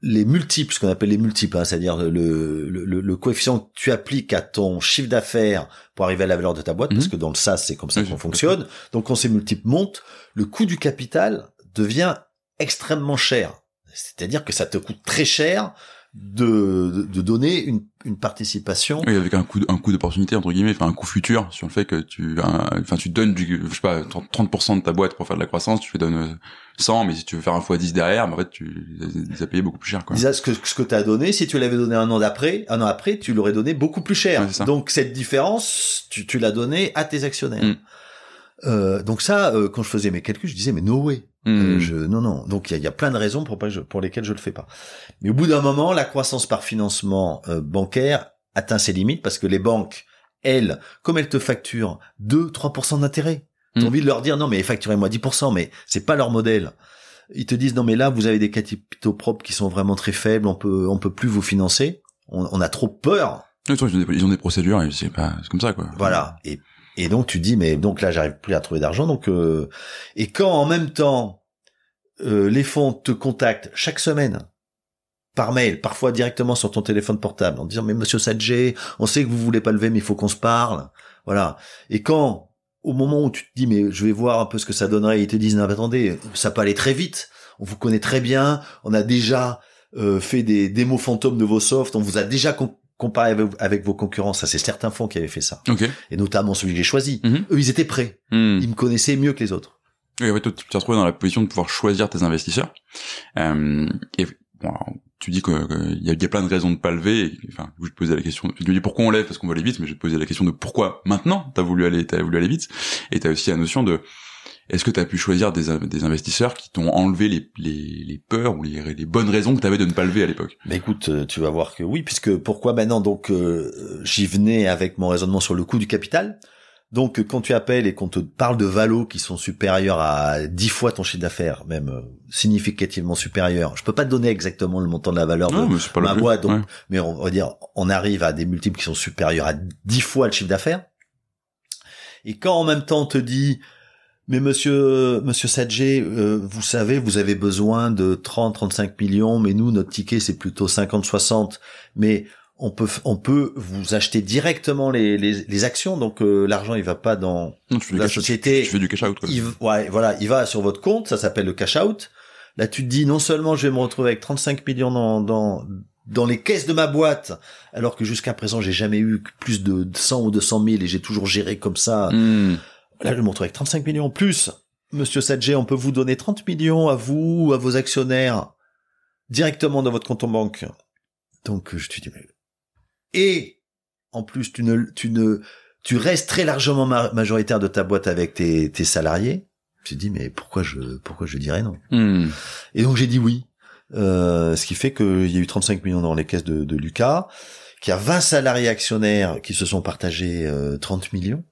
A: les multiples, ce qu'on appelle les multiples, hein, c'est-à-dire le, le, coefficient que tu appliques à ton chiffre d'affaires pour arriver à la valeur de ta boîte,
B: Mhm.
A: parce que dans le SaaS, c'est comme ça
B: Oui,
A: qu'on fonctionne. Donc quand ces multiples montent, le coût du capital devient extrêmement cher. C'est-à-dire que ça te coûte très cher de, de, de donner une, une participation.
B: Oui, avec un coup, un coup d'opportunité entre guillemets, enfin un coup futur sur le fait que tu, enfin tu donnes du, je sais pas, 30% de ta boîte pour faire de la croissance, tu lui donnes euh, 100, mais si tu veux faire un fois 10 derrière, bah, en fait tu les as payé beaucoup plus cher, quoi.
A: Déjà, ce que, ce que tu as donné, si tu l'avais donné un an d'après, un an après, tu l'aurais donné beaucoup plus cher.
B: Ouais,
A: donc cette différence, tu, tu l'as donné à tes actionnaires.
B: Mm.
A: Euh, donc ça, euh, quand je faisais mes calculs, je disais mais no way. Euh,
B: Hmm.
A: je, non, non. Donc il y a, il y a plein de raisons pour, pas lesquelles je le fais pas. Mais au bout d'un moment, la croissance par financement euh, bancaire atteint ses limites parce que les banques, elles, comme elles te facturent 2-3% d'intérêt, t'as
B: Mm.
A: envie de leur dire non mais facturez-moi 10%, mais c'est pas leur modèle. Ils te disent non mais là vous avez des capitaux propres qui sont vraiment très faibles, on peut on peut plus vous financer. On, on a trop peur
B: Ils ont des, ils ont des procédures c'est pas, c'est comme ça quoi.
A: Voilà. Et et donc tu dis mais donc là j'arrive plus à trouver d'argent donc euh, et quand en même temps euh, les fonds te contactent chaque semaine par mail, parfois directement sur ton téléphone portable en disant mais monsieur Sadje, on sait que vous voulez pas lever mais il faut qu'on se parle. Voilà. Et quand au moment où tu te dis mais je vais voir un peu ce que ça donnerait, ils te disent non attendez, ça peut aller très vite. On vous connaît très bien, on a déjà euh, fait des démos fantômes de vos softs, on vous a déjà comparé avec, avec, vos concurrents, ça c'est certains fonds qui avaient fait ça.
B: Okay.
A: Et notamment celui que j'ai choisi.
B: Mhm.
A: Eux ils étaient prêts,
B: Hmm.
A: ils me connaissaient mieux que les autres.
B: Et ouais, toi, tu t'es retrouvé dans la position de pouvoir choisir tes investisseurs. Euh, et bon, alors, tu dis qu'il y, a, y a plein de raisons de pas lever. Et, enfin, je vais te poser la question. Tu dis pourquoi on lève? Parce qu'on veut aller vite, mais je vais te poser la question de pourquoi maintenant t'as voulu aller, t'as voulu aller vite. Et t'as aussi la notion de est-ce que tu as pu choisir des, des investisseurs qui t'ont enlevé les, les, les, peurs ou les, les bonnes raisons que tu avais de ne pas lever à l'époque?
A: Mais écoute, euh, tu vas voir que oui, puisque pourquoi maintenant donc euh, j'y venais avec mon raisonnement sur le coût du capital. Donc quand tu appelles et qu'on te parle de valos qui sont supérieurs à 10 fois ton chiffre d'affaires, même euh, significativement supérieurs, je peux pas te donner exactement le montant de la valeur
B: non,
A: de
B: mais
A: ma boîte, donc,
B: ouais.
A: mais on va dire on arrive à des multiples qui sont supérieurs à 10 fois le chiffre d'affaires. Et quand en même temps on te dit mais monsieur, monsieur Sadje, euh, vous savez, vous avez besoin de 30, 35 millions, mais nous, notre ticket, c'est plutôt 50, 60. Mais on peut, on peut vous acheter directement les, les, les actions. Donc, euh, l'argent, il va pas dans
B: non, tu fais
A: la
B: cash,
A: société.
B: Tu, tu fais du cash out, quoi.
A: Il, ouais, voilà, il va sur votre compte. Ça s'appelle le cash out. Là, tu te dis, non seulement je vais me retrouver avec 35 millions dans, dans, dans les caisses de ma boîte, alors que jusqu'à présent, j'ai jamais eu plus de 100 ou 200 000 et j'ai toujours géré comme ça.
B: Mmh.
A: Là, je me retrouve avec 35 millions. Plus, Monsieur Sadje, on peut vous donner 30 millions à vous, à vos actionnaires, directement dans votre compte en banque. Donc, je te dis, mais... Et, en plus, tu ne, tu ne, tu restes très largement ma majoritaire de ta boîte avec tes, tes salariés. Je me dis, mais pourquoi je, pourquoi je dirais non?
B: Mmh.
A: Et donc, j'ai dit oui. Euh, ce qui fait qu'il y a eu 35 millions dans les caisses de, de Lucas, qu'il y a 20 salariés actionnaires qui se sont partagés euh, 30 millions.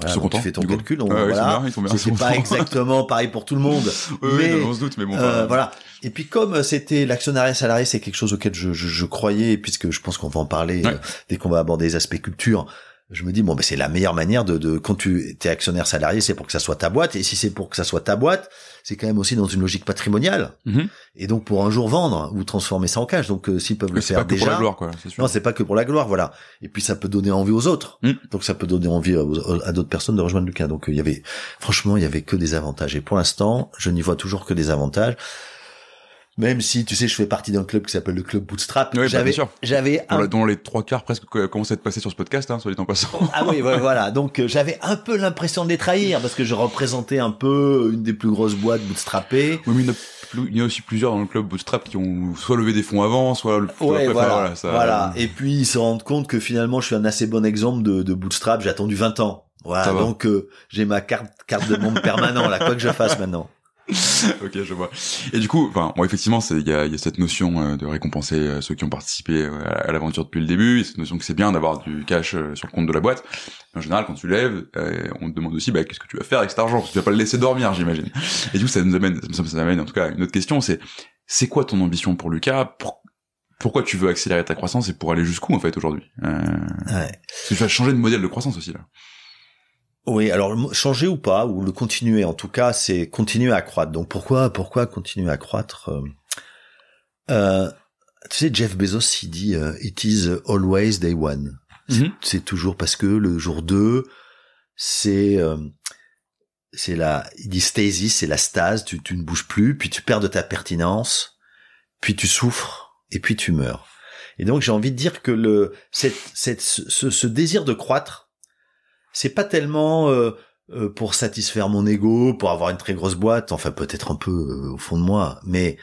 B: Voilà,
A: donc tu fais ton calcul, donc
B: ouais,
A: voilà. C'est pas exactement pareil pour tout le monde.
B: oui,
A: mais,
B: oui, on se doute, mais bon.
A: Euh, voilà. Et puis comme c'était l'actionnariat salarié, c'est quelque chose auquel je, je, je, croyais, puisque je pense qu'on va en parler
B: ouais.
A: euh, dès qu'on va aborder les aspects culture. Je me dis bon, ben c'est la meilleure manière de, de quand tu es actionnaire salarié, c'est pour que ça soit ta boîte. Et si c'est pour que ça soit ta boîte, c'est quand même aussi dans une logique patrimoniale.
B: -hmm.
A: Et donc pour un jour vendre ou transformer ça en cash. Donc euh, s'ils peuvent le faire
B: pas
A: déjà.
B: Que pour la gloire, quoi.
A: Non, c'est pas que pour la gloire, voilà. Et puis ça peut donner envie aux autres.
B: Mm.
A: Donc ça peut donner envie à, à d'autres personnes de rejoindre Lucas. Donc il y avait, franchement, il y avait que des avantages. Et pour l'instant, je n'y vois toujours que des avantages. Même si, tu sais, je fais partie d'un club qui s'appelle le club Bootstrap.
B: Oui,
A: j'avais,
B: bah,
A: j'avais
B: un... dont les trois quarts presque commencent à être passés sur ce podcast, hein, soit dit en passant.
A: ah oui, voilà. Donc euh, j'avais un peu l'impression de les trahir parce que je représentais un peu une des plus grosses boîtes bootstrappées.
B: Oui, mais il y, a, il y a aussi plusieurs dans le club Bootstrap qui ont soit levé des fonds avant, soit le.
A: Ouais,
B: après,
A: voilà.
B: voilà, ça...
A: voilà. Et puis ils se rendent compte que finalement je suis un assez bon exemple de, de bootstrap. J'ai attendu 20 ans. Voilà. Donc euh, j'ai ma carte carte de membre permanent là, quoi que je fasse maintenant.
B: ok, je vois. Et du coup, enfin, bon, effectivement, il y a, y a, cette notion euh, de récompenser euh, ceux qui ont participé euh, à, l'aventure depuis le début, et cette notion que c'est bien d'avoir du cash sur le compte de la boîte. Mais en général, quand tu lèves, euh, on te demande aussi, bah, qu'est-ce que tu vas faire avec cet argent? Parce que tu vas pas le laisser dormir, j'imagine. Et du coup, ça nous amène, ça, ça amène en tout cas une autre question, c'est, c'est quoi ton ambition pour Lucas? Pour, Pourquoi tu veux accélérer ta croissance et pour aller jusqu'où en fait aujourd'hui?
A: Ouais.
B: Parce que tu vas changer de modèle de croissance aussi là.
A: Oui, alors changer ou pas, ou le continuer, en tout cas, c'est continuer à croître. Donc pourquoi, pourquoi continuer à croître euh, Tu sais, Jeff Bezos, il dit euh, "It is always day one."
B: Mm -hmm.
A: C'est toujours parce que le jour 2, c'est euh, c'est la, il dit stasis, c'est la stase. Tu, tu ne bouges plus, puis tu perds de ta pertinence, puis tu souffres, et puis tu meurs. Et donc j'ai envie de dire que le cette, cette ce, ce désir de croître c'est pas tellement euh, euh, pour satisfaire mon ego, pour avoir une très grosse boîte, enfin peut-être un peu euh, au fond de moi, mais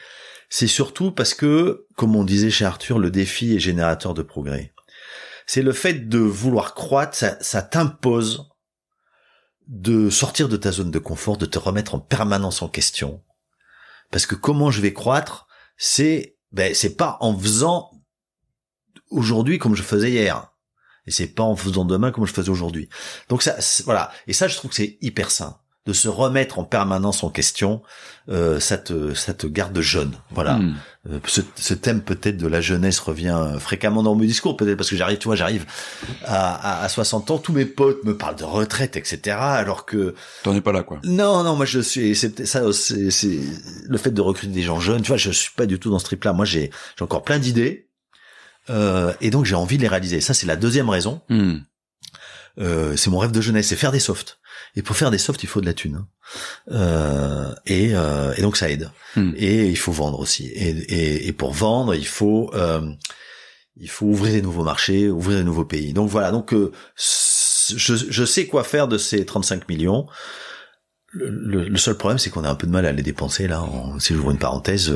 A: c'est surtout parce que, comme on disait chez Arthur, le défi est générateur de progrès. C'est le fait de vouloir croître, ça, ça t'impose de sortir de ta zone de confort, de te remettre en permanence en question. Parce que comment je vais croître, c'est ben c'est pas en faisant aujourd'hui comme je faisais hier. Et c'est pas en faisant demain comme je faisais aujourd'hui. Donc ça, voilà. Et ça, je trouve que c'est hyper sain de se remettre en permanence en question, euh, ça te ça te garde jeune. Voilà.
B: Hmm.
A: Euh, ce, ce thème peut-être de la jeunesse revient fréquemment dans mon discours, peut-être parce que j'arrive, tu vois, j'arrive à, à, à 60 ans, tous mes potes me parlent de retraite, etc. Alors que
B: T'en es pas là, quoi.
A: non, non, moi je suis, c'est ça, c'est c'est le fait de recruter des gens jeunes. Tu vois, je suis pas du tout dans ce trip-là. Moi, j'ai j'ai encore plein d'idées, euh, et donc j'ai envie de les réaliser. Ça, c'est la deuxième raison.
B: Hmm.
A: Euh, c'est mon rêve de jeunesse, c'est faire des softs. Et pour faire des softs, il faut de la thune. hein. Euh, et, euh, et donc ça aide.
B: Hmm.
A: Et il faut vendre aussi. Et, et, et pour vendre, il faut il faut ouvrir des nouveaux marchés, ouvrir des nouveaux pays. Donc voilà. Donc je, je sais quoi faire de ces 35 millions. Le, le- le seul problème, c'est qu'on a un peu de mal à les dépenser là. En, si j'ouvre une parenthèse,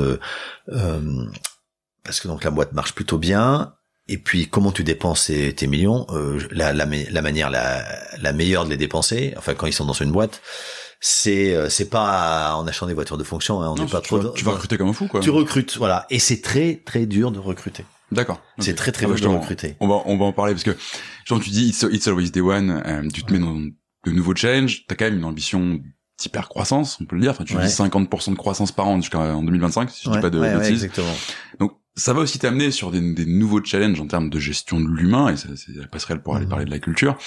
A: parce que donc la boîte marche plutôt bien. Et puis comment tu dépenses tes, millions euh, la, la, la manière la, la meilleure de les dépenser, enfin quand ils sont dans une boîte, c'est euh, c'est pas en achetant des voitures de fonction. Hein, on
B: Non,
A: n'est pas
B: tu,
A: trop.
B: vas, tu vas recruter comme un fou, quoi.
A: Tu recrutes, voilà. Et c'est très très dur de recruter.
B: D'accord.
A: C'est très très
B: Ah
A: dur de recruter.
B: On va, on va en parler parce que, genre, tu dis, it's, it's always day one, euh, tu te mets dans de nouveaux challenges, t'as quand même une ambition d'hyper croissance, on peut le dire. Enfin, tu
A: Ouais.
B: dis 50% de croissance par an jusqu'en 2025, si je dis
A: Ouais,
B: pas de
A: ouais, ouais,
B: bêtises.
A: exactement.
B: Donc, ça va aussi t'amener sur des, des nouveaux challenges en termes de gestion de l'humain, et ça, c'est la passerelle pour aller
A: Mhm.
B: parler de la culture.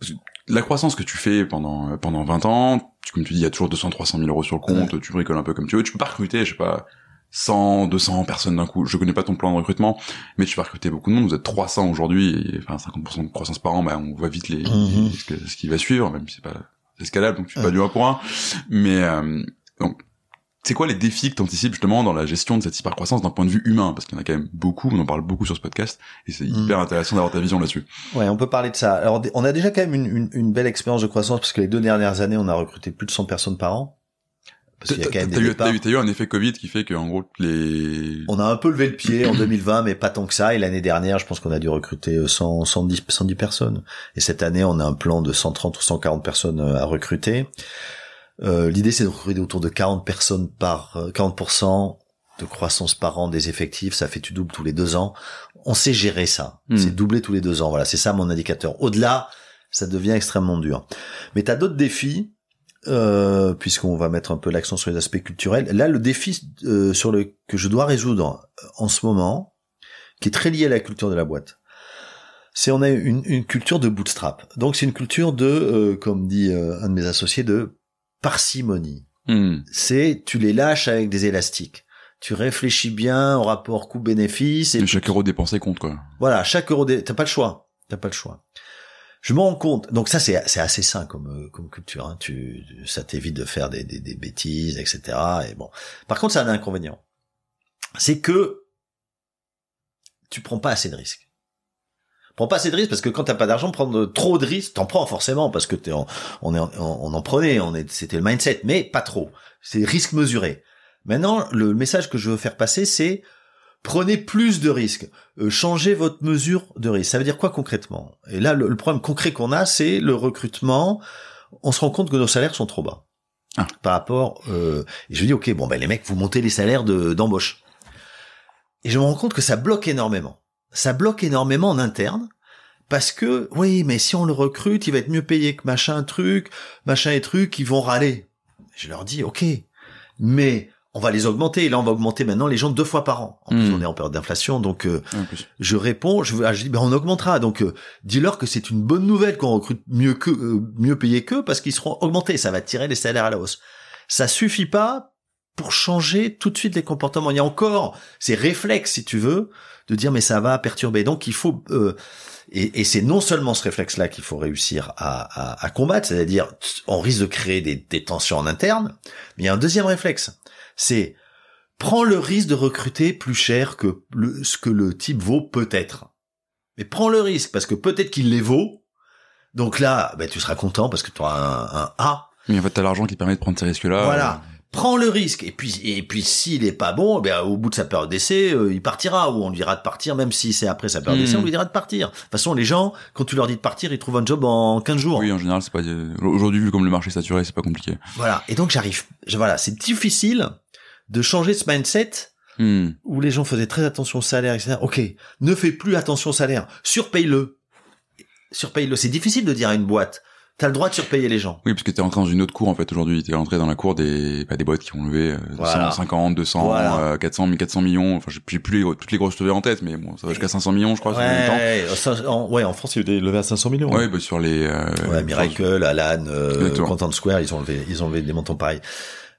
B: Parce que la croissance que tu fais pendant, pendant 20 ans, tu, comme tu dis, il y a toujours 200, 300 000 euros sur le compte, tu bricoles un peu comme tu veux, tu peux pas recruter, je sais pas, 100, 200 personnes d'un coup. Je connais pas ton plan de recrutement, mais tu vas recruter beaucoup de monde. Vous êtes 300 aujourd'hui, enfin 50% de croissance par an, bah, on voit vite les,
A: Mhm.
B: ce, que- ce qui va suivre, même si c'est pas escalable, donc tu fais
A: Ouais.
B: pas du 1 pour 1. Mais, euh, donc, c'est quoi les défis que tu anticipes justement dans la gestion de cette hypercroissance d'un point de vue humain? Parce qu'il y en a quand même beaucoup, on en parle beaucoup sur ce podcast, et c'est
A: Mm.
B: hyper intéressant d'avoir ta vision là-dessus.
A: Ouais, on peut parler de ça. Alors, on a déjà quand même une, une, une belle expérience de croissance parce que les deux dernières années, on a recruté plus de 100 personnes par an. Parce qu'il y a
B: T'as
A: quand même des
B: eu,
A: départs.
B: t'as eu, t'as eu un effet Covid qui fait que en gros les
A: On a un peu levé le pied en 2020, mais pas tant que ça. Et l'année dernière, je pense qu'on a dû recruter euh, 100, 110, 110 personnes. Et cette année, on a un plan de 130 ou 140 personnes euh, à recruter. Euh, L'idée, c'est de recruter autour de 40 personnes par euh, 40% de croissance par an des effectifs. Ça fait tu doubles tous les deux ans. On sait gérer ça.
B: Hmm.
A: C'est doubler tous les deux ans. Voilà, c'est ça mon indicateur. Au-delà, ça devient extrêmement dur. Mais tu as d'autres défis. Euh, puisqu'on va mettre un peu l'accent sur les aspects culturels. Là, le défi euh, sur le que je dois résoudre euh, en ce moment, qui est très lié à la culture de la boîte, c'est on a une, une culture de bootstrap. Donc c'est une culture de, euh, comme dit euh, un de mes associés, de parcimonie.
B: Hmm.
A: C'est tu les lâches avec des élastiques. Tu réfléchis bien au rapport coût-bénéfice et
B: chaque euro dépensé compte quoi.
A: voilà, chaque euro, dé- t'as pas le choix, t'as pas le choix. Je me rends compte, donc ça c'est c'est assez sain comme euh, comme culture. Hein. Tu ça t'évite de faire des, des des bêtises, etc. Et bon. Par contre, ça a un inconvénient, c'est que tu prends pas assez de risques. Prends pas assez de risques parce que quand t'as pas d'argent, prendre trop de risques, t'en prends forcément parce que t'es en, on est en- on en prenait, on est c'était le mindset, mais pas trop. C'est risque mesuré. Maintenant, le message que je veux faire passer, c'est prenez plus de risques, Euh, changez votre mesure de risque. Ça veut dire quoi concrètement? Et là, le, le problème concret qu'on a, c'est le recrutement. On se rend compte que nos salaires sont trop bas
B: Ah.
A: par rapport. Euh, et je dis ok, bon ben les mecs, vous montez les salaires de d'embauche. Et je me rends compte que ça bloque énormément. Ça bloque énormément en interne. Parce que, oui, mais si on le recrute, il va être mieux payé que machin truc, machin et truc, ils vont râler. Je leur dis, ok, mais on va les augmenter. Et là, on va augmenter maintenant les gens deux fois par an. En plus,
B: Hmm.
A: on est en période d'inflation, donc euh, je réponds, je, ah, je dis, ben on augmentera. Donc, euh, dis-leur que c'est une bonne nouvelle qu'on recrute mieux que euh, mieux payé qu'eux parce qu'ils seront augmentés. Ça va tirer les salaires à la hausse. Ça suffit pas pour changer tout de suite les comportements. Il y a encore ces réflexes, si tu veux, de dire mais ça va perturber. Donc, il faut euh, et, et c'est non seulement ce réflexe-là qu'il faut réussir à, à, à combattre, c'est-à-dire on risque de créer des, des tensions en interne. Mais il y a un deuxième réflexe, c'est prends le risque de recruter plus cher que le, ce que le type vaut peut-être. Mais prends le risque parce que peut-être qu'il les vaut. Donc là, ben, tu seras content parce que tu auras un, un A.
B: Mais en fait t'as l'argent qui te permet de prendre ces risques là.
A: Voilà. Prends le risque et puis et puis s'il est pas bon, ben au bout de sa période d'essai, euh, il partira ou on lui dira de partir même si c'est après sa période
B: Hmm.
A: d'essai, on lui dira de partir. De toute façon, les gens quand tu leur dis de partir, ils trouvent un job en 15 jours.
B: Oui en général c'est pas euh, aujourd'hui vu comme le marché est saturé c'est pas compliqué.
A: Voilà. Et donc j'arrive voilà, c'est difficile de changer ce mindset
B: Hmm.
A: où les gens faisaient très attention au salaire, etc. Ok, ne fais plus attention au salaire, surpaye-le. Surpaye-le. C'est difficile de dire à une boîte, T'as le droit de surpayer les gens.
B: Oui, parce que t'es entré dans une autre cour en fait aujourd'hui. T'es entré dans la cour des bah, des boîtes qui ont levé euh,
A: Voilà.
B: 150, 200,
A: Voilà.
B: euh, 400, 1400 millions. Enfin, j'ai j'ai plus les, toutes les grosses levées en tête, mais bon, ça va jusqu'à 500 millions, je crois, même temps.
A: Ouais, ça, en, ouais, en France, il y a eu des levées à 500 millions.
B: Ouais, bah, sur les. Euh,
A: Ouais, Miracle, Alan, euh. Content Square, ils ont levé, ils ont levé des montants pareils.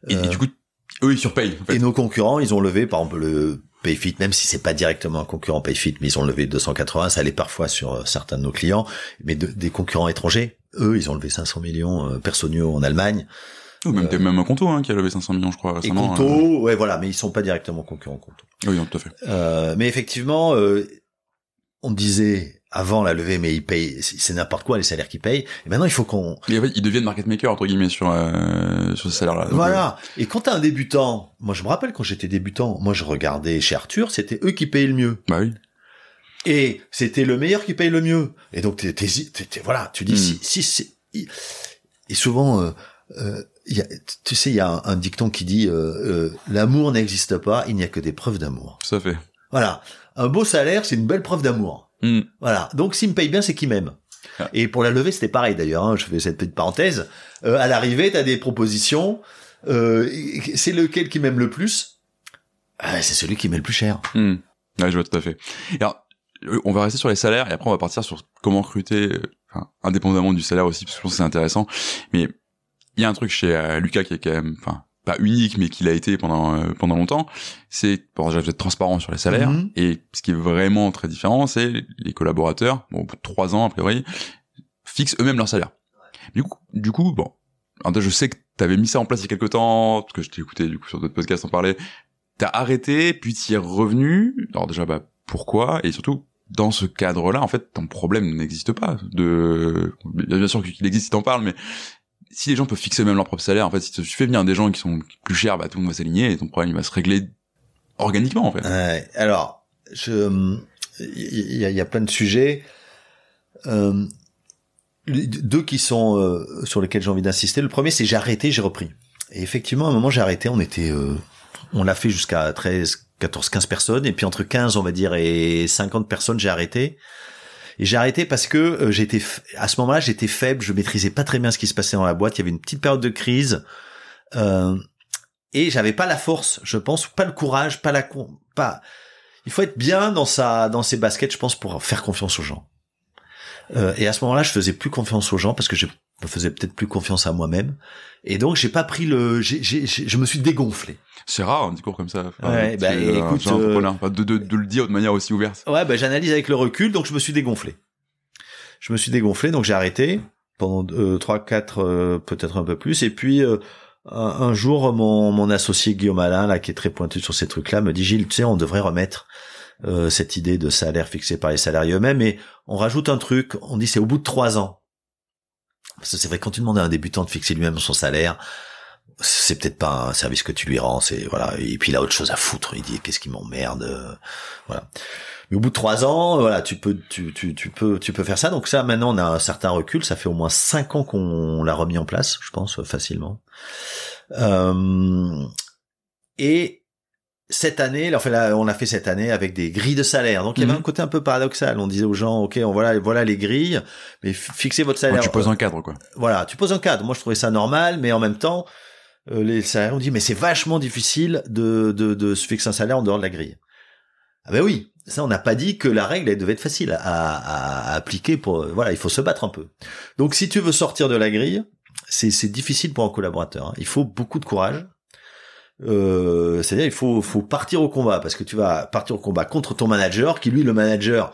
B: Et, et
A: Euh,
B: du coup, eux, ils surpayent. En fait.
A: Et nos concurrents, ils ont levé, par exemple, le Payfit, même si c'est pas directement un concurrent Payfit, mais ils ont levé 280, ça allait parfois sur euh, certains de nos clients, mais de- des concurrents étrangers, eux, ils ont levé 500 millions, euh, Personio en Allemagne,
B: Ou même, même un Conto hein, qui a levé 500 millions, je crois,
A: et
B: récemment.
A: Conto,
B: euh.
A: ouais, voilà, mais ils sont pas directement concurrents Conto.
B: Oui, non, tout à fait.
A: Euh, mais effectivement, euh, on disait avant la levée, mais ils payent, c'est n'importe quoi les salaires qu'ils payent. Et maintenant, il faut qu'on,
B: Et en fait, ils deviennent market maker entre guillemets sur euh, sur ce salaire-là.
A: Voilà. Et quand t'as un débutant, moi je me rappelle quand j'étais débutant, moi je regardais chez Arthur, c'était eux qui payaient le mieux.
B: euh, bah oui.
A: Et c'était le meilleur qui paye le mieux. Et donc t'es, t'es- t'es- t'es- voilà, tu dis
B: Hmm.
A: si, si, si- et souvent, euh, euh, y a, tu sais, il y a un, un dicton qui dit euh, euh, l'amour n'existe pas, il n'y a que des preuves d'amour.
B: À fait.
A: Voilà, un beau salaire, c'est une belle preuve d'amour.
B: Hmm.
A: Voilà. Donc s'il me paye bien, c'est qu'il m'aime.
B: Ah.
A: Et pour la levée, c'était pareil d'ailleurs. hein, je fais cette petite parenthèse. Euh, à l'arrivée, t'as des propositions. Euh, c'est lequel qui m'aime le plus? Ah, C'est celui qui met le plus cher.
B: Hmm. Ouais, je vois tout à fait. Alors, on va rester sur les salaires et après on va partir sur comment recruter, euh, enfin, indépendamment du salaire aussi, parce que je pense que c'est intéressant. Mais il y a un truc chez euh, Lucas qui est quand même, enfin, pas unique, mais qui l'a été pendant euh, pendant longtemps. C'est, bon, déjà, vous êtes transparent sur les salaires.
A: Mhm.
B: Et ce qui est vraiment très différent, c'est les collaborateurs, bon, au bout de trois ans, a priori, fixent eux-mêmes leur salaire. Du coup, du coup, bon, alors je sais que t'avais mis ça en place il y a quelque temps, parce que je t'ai écouté du coup sur d'autres podcasts en parler. T'as arrêté, puis t'y es revenu. Alors déjà, bah pourquoi? Et surtout, dans ce cadre-là, en fait, ton problème n'existe pas. De, bien sûr qu'il existe si t'en parles, mais si les gens peuvent fixer même leur propre salaire, en fait, si tu fais venir des gens qui sont plus chers, bah tout le monde va s'aligner et ton problème il va se régler organiquement en fait.
A: Ouais, alors, je, il y, a- il y a plein de sujets. Euh, deux qui sont euh, sur lesquels j'ai envie d'insister. Le premier, c'est j'ai arrêté, j'ai repris. Et effectivement, à un moment, j'ai arrêté. On était, euh, on l'a fait jusqu'à 13, 14, 15 personnes. Et puis entre 15, on va dire, et 50 personnes, j'ai arrêté. Et j'ai arrêté parce que euh, j'étais, à ce moment-là, j'étais faible. Je maîtrisais pas très bien ce qui se passait dans la boîte. Il y avait une petite période de crise. Euh, et j'avais pas la force, je pense, pas le courage, pas la pas. Il faut être bien dans sa, dans ses baskets, je pense, pour faire confiance aux gens. Euh, et à ce moment-là, je faisais plus confiance aux gens parce que je me faisais peut-être plus confiance à moi-même. Et donc, j'ai pas pris le, j'ai, j'ai, je me suis dégonflé.
B: C'est rare un discours comme ça.
A: Ouais, bah,
B: euh,
A: écoute.
B: Enfin, de, de, de le dire de manière aussi ouverte.
A: Ouais, ben j'analyse avec le recul, donc je me suis dégonflé. Je me suis dégonflé, donc j'ai arrêté pendant euh, trois, quatre, euh, peut-être un peu plus. Et puis euh, un, un jour, mon, mon associé Guillaume Alain, là, qui est très pointu sur ces trucs-là, me dit Gilles, tu sais, on devrait remettre euh, cette idée de salaire fixé par les salariés eux-mêmes, et on rajoute un truc. On dit c'est au bout de trois ans. Parce que c'est vrai quand tu demandes à un débutant de fixer lui-même son salaire, c'est peut-être pas un service que tu lui rends, c'est voilà. Et puis il a autre chose à foutre. Il dit qu'est-ce qui m'emmerde, euh, voilà. Mais au bout de trois ans, voilà, tu peux, tu, tu, tu peux, tu peux faire ça. Donc ça, maintenant, on a un certain recul. Ça fait au moins cinq ans qu'on l'a remis en place, je pense facilement. Euh, et cette année, enfin là, on l'a fait cette année avec des grilles de salaire. Donc il y avait
B: Mhm.
A: un côté un peu paradoxal. On disait aux gens, ok, on voilà, voilà les grilles, mais fixez votre salaire.
B: tu poses un cadre, quoi.
A: Voilà, tu poses un cadre. Moi, je trouvais ça normal, mais en même temps, euh, les salaires, on dit, mais c'est vachement difficile de, de, de se fixer un salaire en dehors de la grille. Ah ben oui, ça, on n'a pas dit que la règle, elle devait être facile à, à, à appliquer pour, euh, voilà, il faut se battre un peu. Donc, si tu veux sortir de la grille, c'est, c'est difficile pour un collaborateur. hein. Il faut beaucoup de courage. Euh, c'est-à-dire, il faut, faut partir au combat parce que tu vas partir au combat contre ton manager, qui lui, le manager,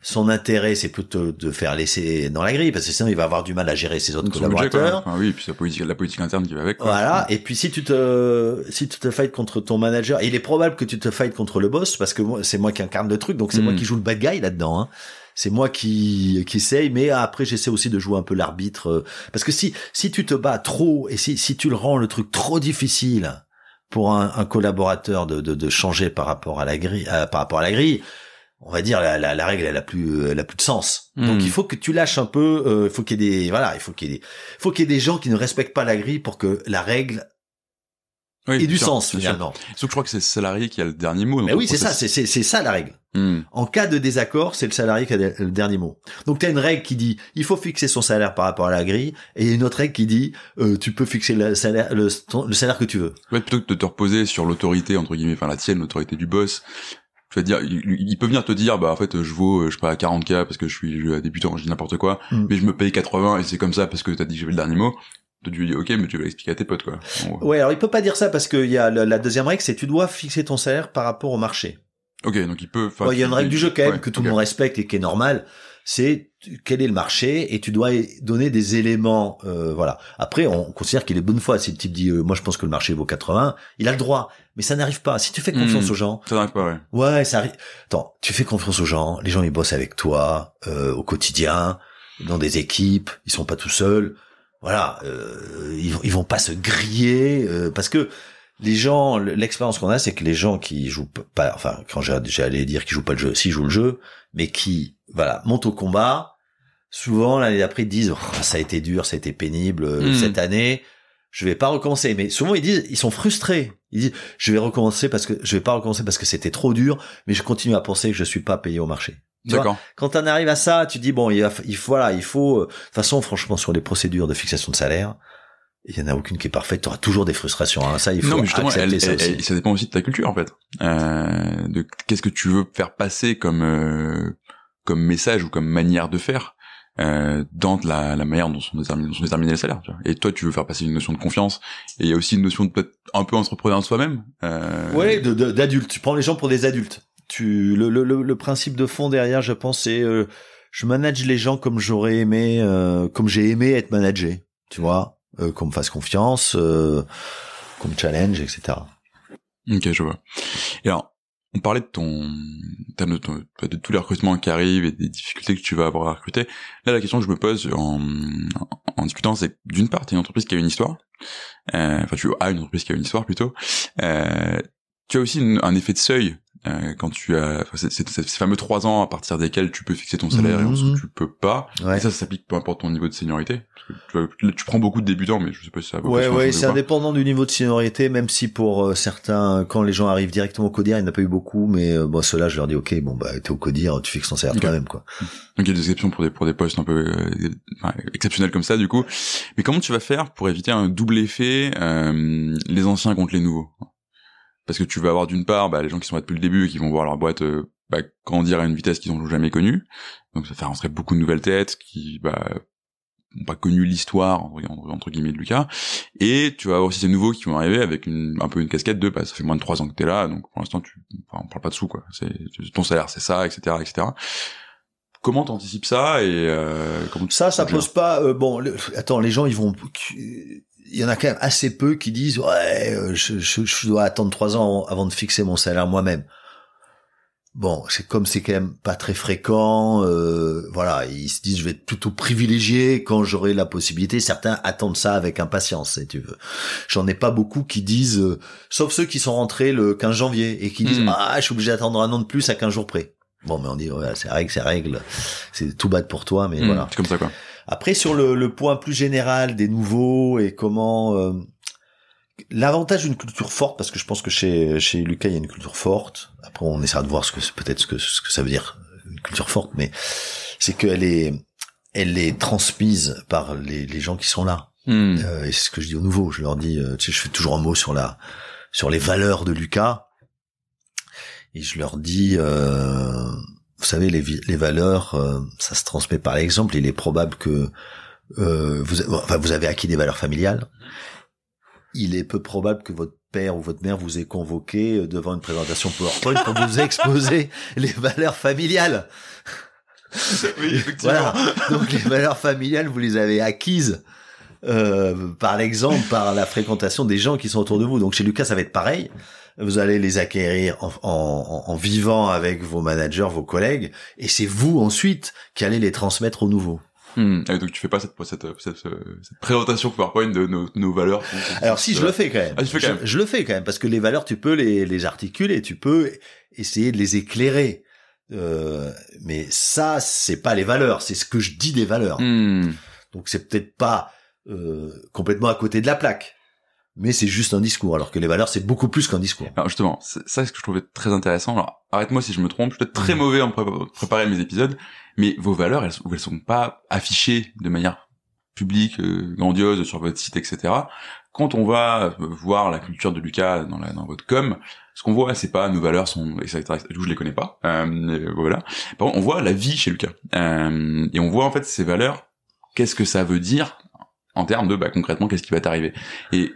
A: son intérêt, c'est plutôt de faire laisser dans la grille, parce que sinon il va avoir du mal à gérer ses autres
B: Son budget,
A: collaborateurs.
B: Enfin, oui, et puis la politique, la politique interne qui va avec. Quoi.
A: Voilà. Et puis si tu te, si tu te fights contre ton manager, il est probable que tu te fights contre le boss, parce que c'est moi qui incarne le truc, donc c'est moi qui joue le bad guy là-dedans. Hein. C'est moi qui, qui essaye, mais après j'essaie aussi de jouer un peu l'arbitre, euh, parce que si, si tu te bats trop et si, si tu le rends le truc trop difficile pour un, un collaborateur de, de, de changer par rapport à la grille, euh, par rapport à la grille, on va dire la, la, la règle elle a plus elle a plus de sens.
B: Mm.
A: Donc il faut que tu lâches un peu. euh, il faut qu'il y ait des voilà, il faut qu'il y ait des faut qu'il y ait des gens qui ne respectent pas la grille pour que la règle
B: Oui,
A: et du
B: sûr,
A: sens finalement.
B: Sauf que je crois que c'est le salarié qui a le dernier mot.
A: Mais oui, c'est ça, c'est ça la règle.
B: Hmm.
A: En cas de désaccord, c'est le salarié qui a le dernier mot. Donc tu as une règle qui dit il faut fixer son salaire par rapport à la grille et une autre règle qui dit euh, tu peux fixer le salaire le, ton- le salaire que tu veux.
B: Ouais, plutôt que de te reposer sur l'autorité entre guillemets, enfin la tienne, l'autorité du boss. Je veux dire, il, peut venir te dire, bah en fait, je vaux, euh, je sais pas, 40k parce que je suis je suis débutant, je dis n'importe quoi,
A: Mm.
B: mais je me paye 80 et c'est comme ça parce que t'as dit que j'avais le dernier mot. Tu lui dis, ok, mais tu vas l'expliquer à tes potes, quoi. Gros.
A: Ouais, alors il peut pas dire ça parce qu'il y a la, la deuxième règle, c'est tu dois fixer ton salaire par rapport au marché.
B: Ok, donc il peut. enfin,
A: Ouais, Il y a une règle du jeu quand même
B: ouais,
A: que tout le monde respecte et qui est normale. C'est quel est le marché et tu dois donner des éléments. euh, voilà. Après, on considère qu'il est bonne foi. Si le type dit, euh, moi je pense que le marché vaut 80, il a le droit. Mais ça n'arrive pas. Si tu fais confiance
B: Mm.
A: aux gens,
B: Ça n'arrive pas, ouais.
A: Ouais, ça arrive. Attends, tu fais confiance aux gens, les gens ils bossent avec toi euh, au quotidien, dans des équipes, ils sont pas tout seuls. Voilà, euh, ils, vont- ils vont pas se griller euh, parce que les gens, l'expérience qu'on a, c'est que les gens qui jouent pas, enfin quand j'allais dire qu'ils jouent pas le jeu, s'ils jouent le jeu, mais qui voilà montent au combat, souvent l'année d'après ils disent Oh, ça a été dur, ça a été pénible euh,
B: Mm.
A: cette année. Je vais pas recommencer, mais souvent ils disent, ils sont frustrés. Ils disent, je vais recommencer parce que je vais pas recommencer parce que c'était trop dur, mais je continue à penser que je suis pas payé au marché.
B: D'accord.
A: Quand on arrive à ça, tu dis bon, il, va, il faut voilà, il faut. euh, De toute façon, franchement, sur les procédures de fixation de salaire, il y en a aucune qui est parfaite. Tu auras toujours des frustrations. Hein. Ça, il faut
B: Non, mais justement,
A: accepter
B: elle-
A: ça
B: elle-
A: aussi.
B: elle- ça dépend aussi de ta culture, en fait. Euh, de qu'est-ce que tu veux faire passer comme euh, comme message ou comme manière de faire euh, dans la, la manière dont sont déterminés, dont sont déterminés les salaires. Tu vois. Et toi, tu veux faire passer une notion de confiance. Et il y a aussi une notion de peut-être un peu entrepreneur de soi-même. Euh,
A: Ouais, d'adultes. Tu prends les gens pour des adultes. Tu le, le, le, principe de fond derrière, je pense, c'est euh, je manage les gens comme j'aurais aimé, euh, comme j'ai aimé être managé. Tu vois, euh, qu'on me fasse confiance, euh, qu'on me challenge, etc.
B: Ok, je vois. Et alors, on parlait de ton, de, ton- de tous les recrutements qui arrivent et des difficultés que tu vas avoir à recruter. Là, la question que je me pose en, en discutant, c'est d'une part, tu une entreprise qui a une histoire. Euh, Enfin, tu as une entreprise qui a une histoire plutôt. Euh, tu as aussi un effet de seuil euh, quand tu as c'est- ces fameux trois ans à partir desquels tu peux fixer ton salaire et
A: Mhm.
B: ensuite tu peux pas.
A: Ouais.
B: Et ça, ça s'applique peu importe ton niveau de seniorité. Parce que tu, prends beaucoup de débutants, mais je sais pas si ça. a
A: Ouais, ouais, c'est indépendant du niveau de seniorité, même si pour euh, certains, quand les gens arrivent directement au codir, il n'y en a pas eu beaucoup, mais euh, bon, ceux-là, je leur dis, ok, bon, bah, t'es au codir, tu fixes ton salaire
B: Ok.
A: toi-même, quoi.
B: Donc il y a des exceptions pour des pour des postes un peu euh, exceptionnels comme ça du coup. Mais comment tu vas faire pour éviter un double effet euh, les anciens contre les nouveaux? Parce que tu vas avoir d'une part bah, les gens qui sont là depuis le début et qui vont voir leur boîte euh, bah, grandir à une vitesse qu'ils n'ont jamais connue. Donc ça faire rentrer beaucoup de nouvelles têtes qui bah n'ont pas connu l'histoire entre, guillemets de Lucas. Et tu vas avoir aussi ces nouveaux qui vont arriver avec une un peu une casquette de bah ça fait moins de trois ans que t'es là donc pour l'instant tu enfin, on parle pas de sous quoi. C'est ton salaire c'est ça etc etc. Comment t'anticipes ça et euh, comment
A: Ça, ça pose pas. euh, bon, le- attends, les gens, ils vont. Il y en a quand même assez peu qui disent ouais, euh, je, je, je dois attendre trois ans avant de fixer mon salaire moi-même. Bon, c'est comme c'est quand même pas très fréquent. euh, voilà, ils se disent je vais être plutôt privilégié quand j'aurai la possibilité. Certains attendent ça avec impatience, si tu veux. J'en ai pas beaucoup qui disent, euh, sauf ceux qui sont rentrés le 15 janvier et qui disent
B: Hmm.
A: ah je suis obligé d'attendre un an de plus à 15 jours près. Bon, mais on dit ouais, c'est règle, c'est règle. C'est tout bad pour toi, mais
B: Hmm,
A: voilà.
B: C'est comme ça quoi.
A: Après, sur le, le point plus général des nouveaux et comment euh, l'avantage d'une culture forte, parce que je pense que chez chez Lucas il y a une culture forte. Après, on essaiera de voir ce que peut-être ce que ce que ça veut dire une culture forte, mais c'est qu'elle est elle est transmise par les, les gens qui sont là.
B: Hmm.
A: Euh, et c'est ce que je dis aux nouveaux. Je leur dis, euh, tu sais, je fais toujours un mot sur la sur les valeurs de Lucas. Et je leur dis, euh, vous savez, les, valeurs, euh, ça se transmet par l'exemple. Il est probable que euh, vous, enfin, vous avez acquis des valeurs familiales. Il est peu probable que votre père ou votre mère vous ait convoqué euh, devant une présentation PowerPoint pour vous exposer les valeurs familiales.
B: oui, effectivement.
A: Voilà. Donc les valeurs familiales, vous les avez acquises euh, par l'exemple, par la fréquentation des gens qui sont autour de vous. Donc chez Lucas, ça va être pareil. Vous allez les acquérir en, en- en vivant avec vos managers, vos collègues, et c'est vous ensuite qui allez les transmettre aux nouveaux.
B: Hmm. Ah, donc tu fais pas cette, cette, cette, cette présentation PowerPoint de nos, nos valeurs.
A: Alors si, je le fais quand même.
B: Ah, tu fais quand
A: je,
B: même.
A: je le fais quand même parce que les valeurs, tu peux les, les articuler, tu peux essayer de les éclairer. Euh, mais ça, c'est pas les valeurs, c'est ce que je dis des valeurs.
B: Hmm.
A: Donc c'est peut-être pas euh, complètement à côté de la plaque. Mais c'est juste un discours, alors que les valeurs, c'est beaucoup plus qu'un discours.
B: Alors justement, ça, c'est ce que je trouvais très intéressant. Alors, arrête-moi si je me trompe, je suis peut-être très
A: Mhm.
B: mauvais en pré- préparer mes épisodes, mais vos valeurs, elles, elles sont pas affichées de manière publique, euh, grandiose sur votre site, etc. Quand on va euh, voir la culture de Lucas dans, la, dans votre com, ce qu'on voit, c'est pas nos valeurs sont, etc. etc. Je les connais pas, euh, voilà. Par contre, on voit la vie chez Lucas, euh, et on voit en fait ces valeurs. Qu'est-ce que ça veut dire en termes de bah, concrètement qu'est-ce qui va t'arriver et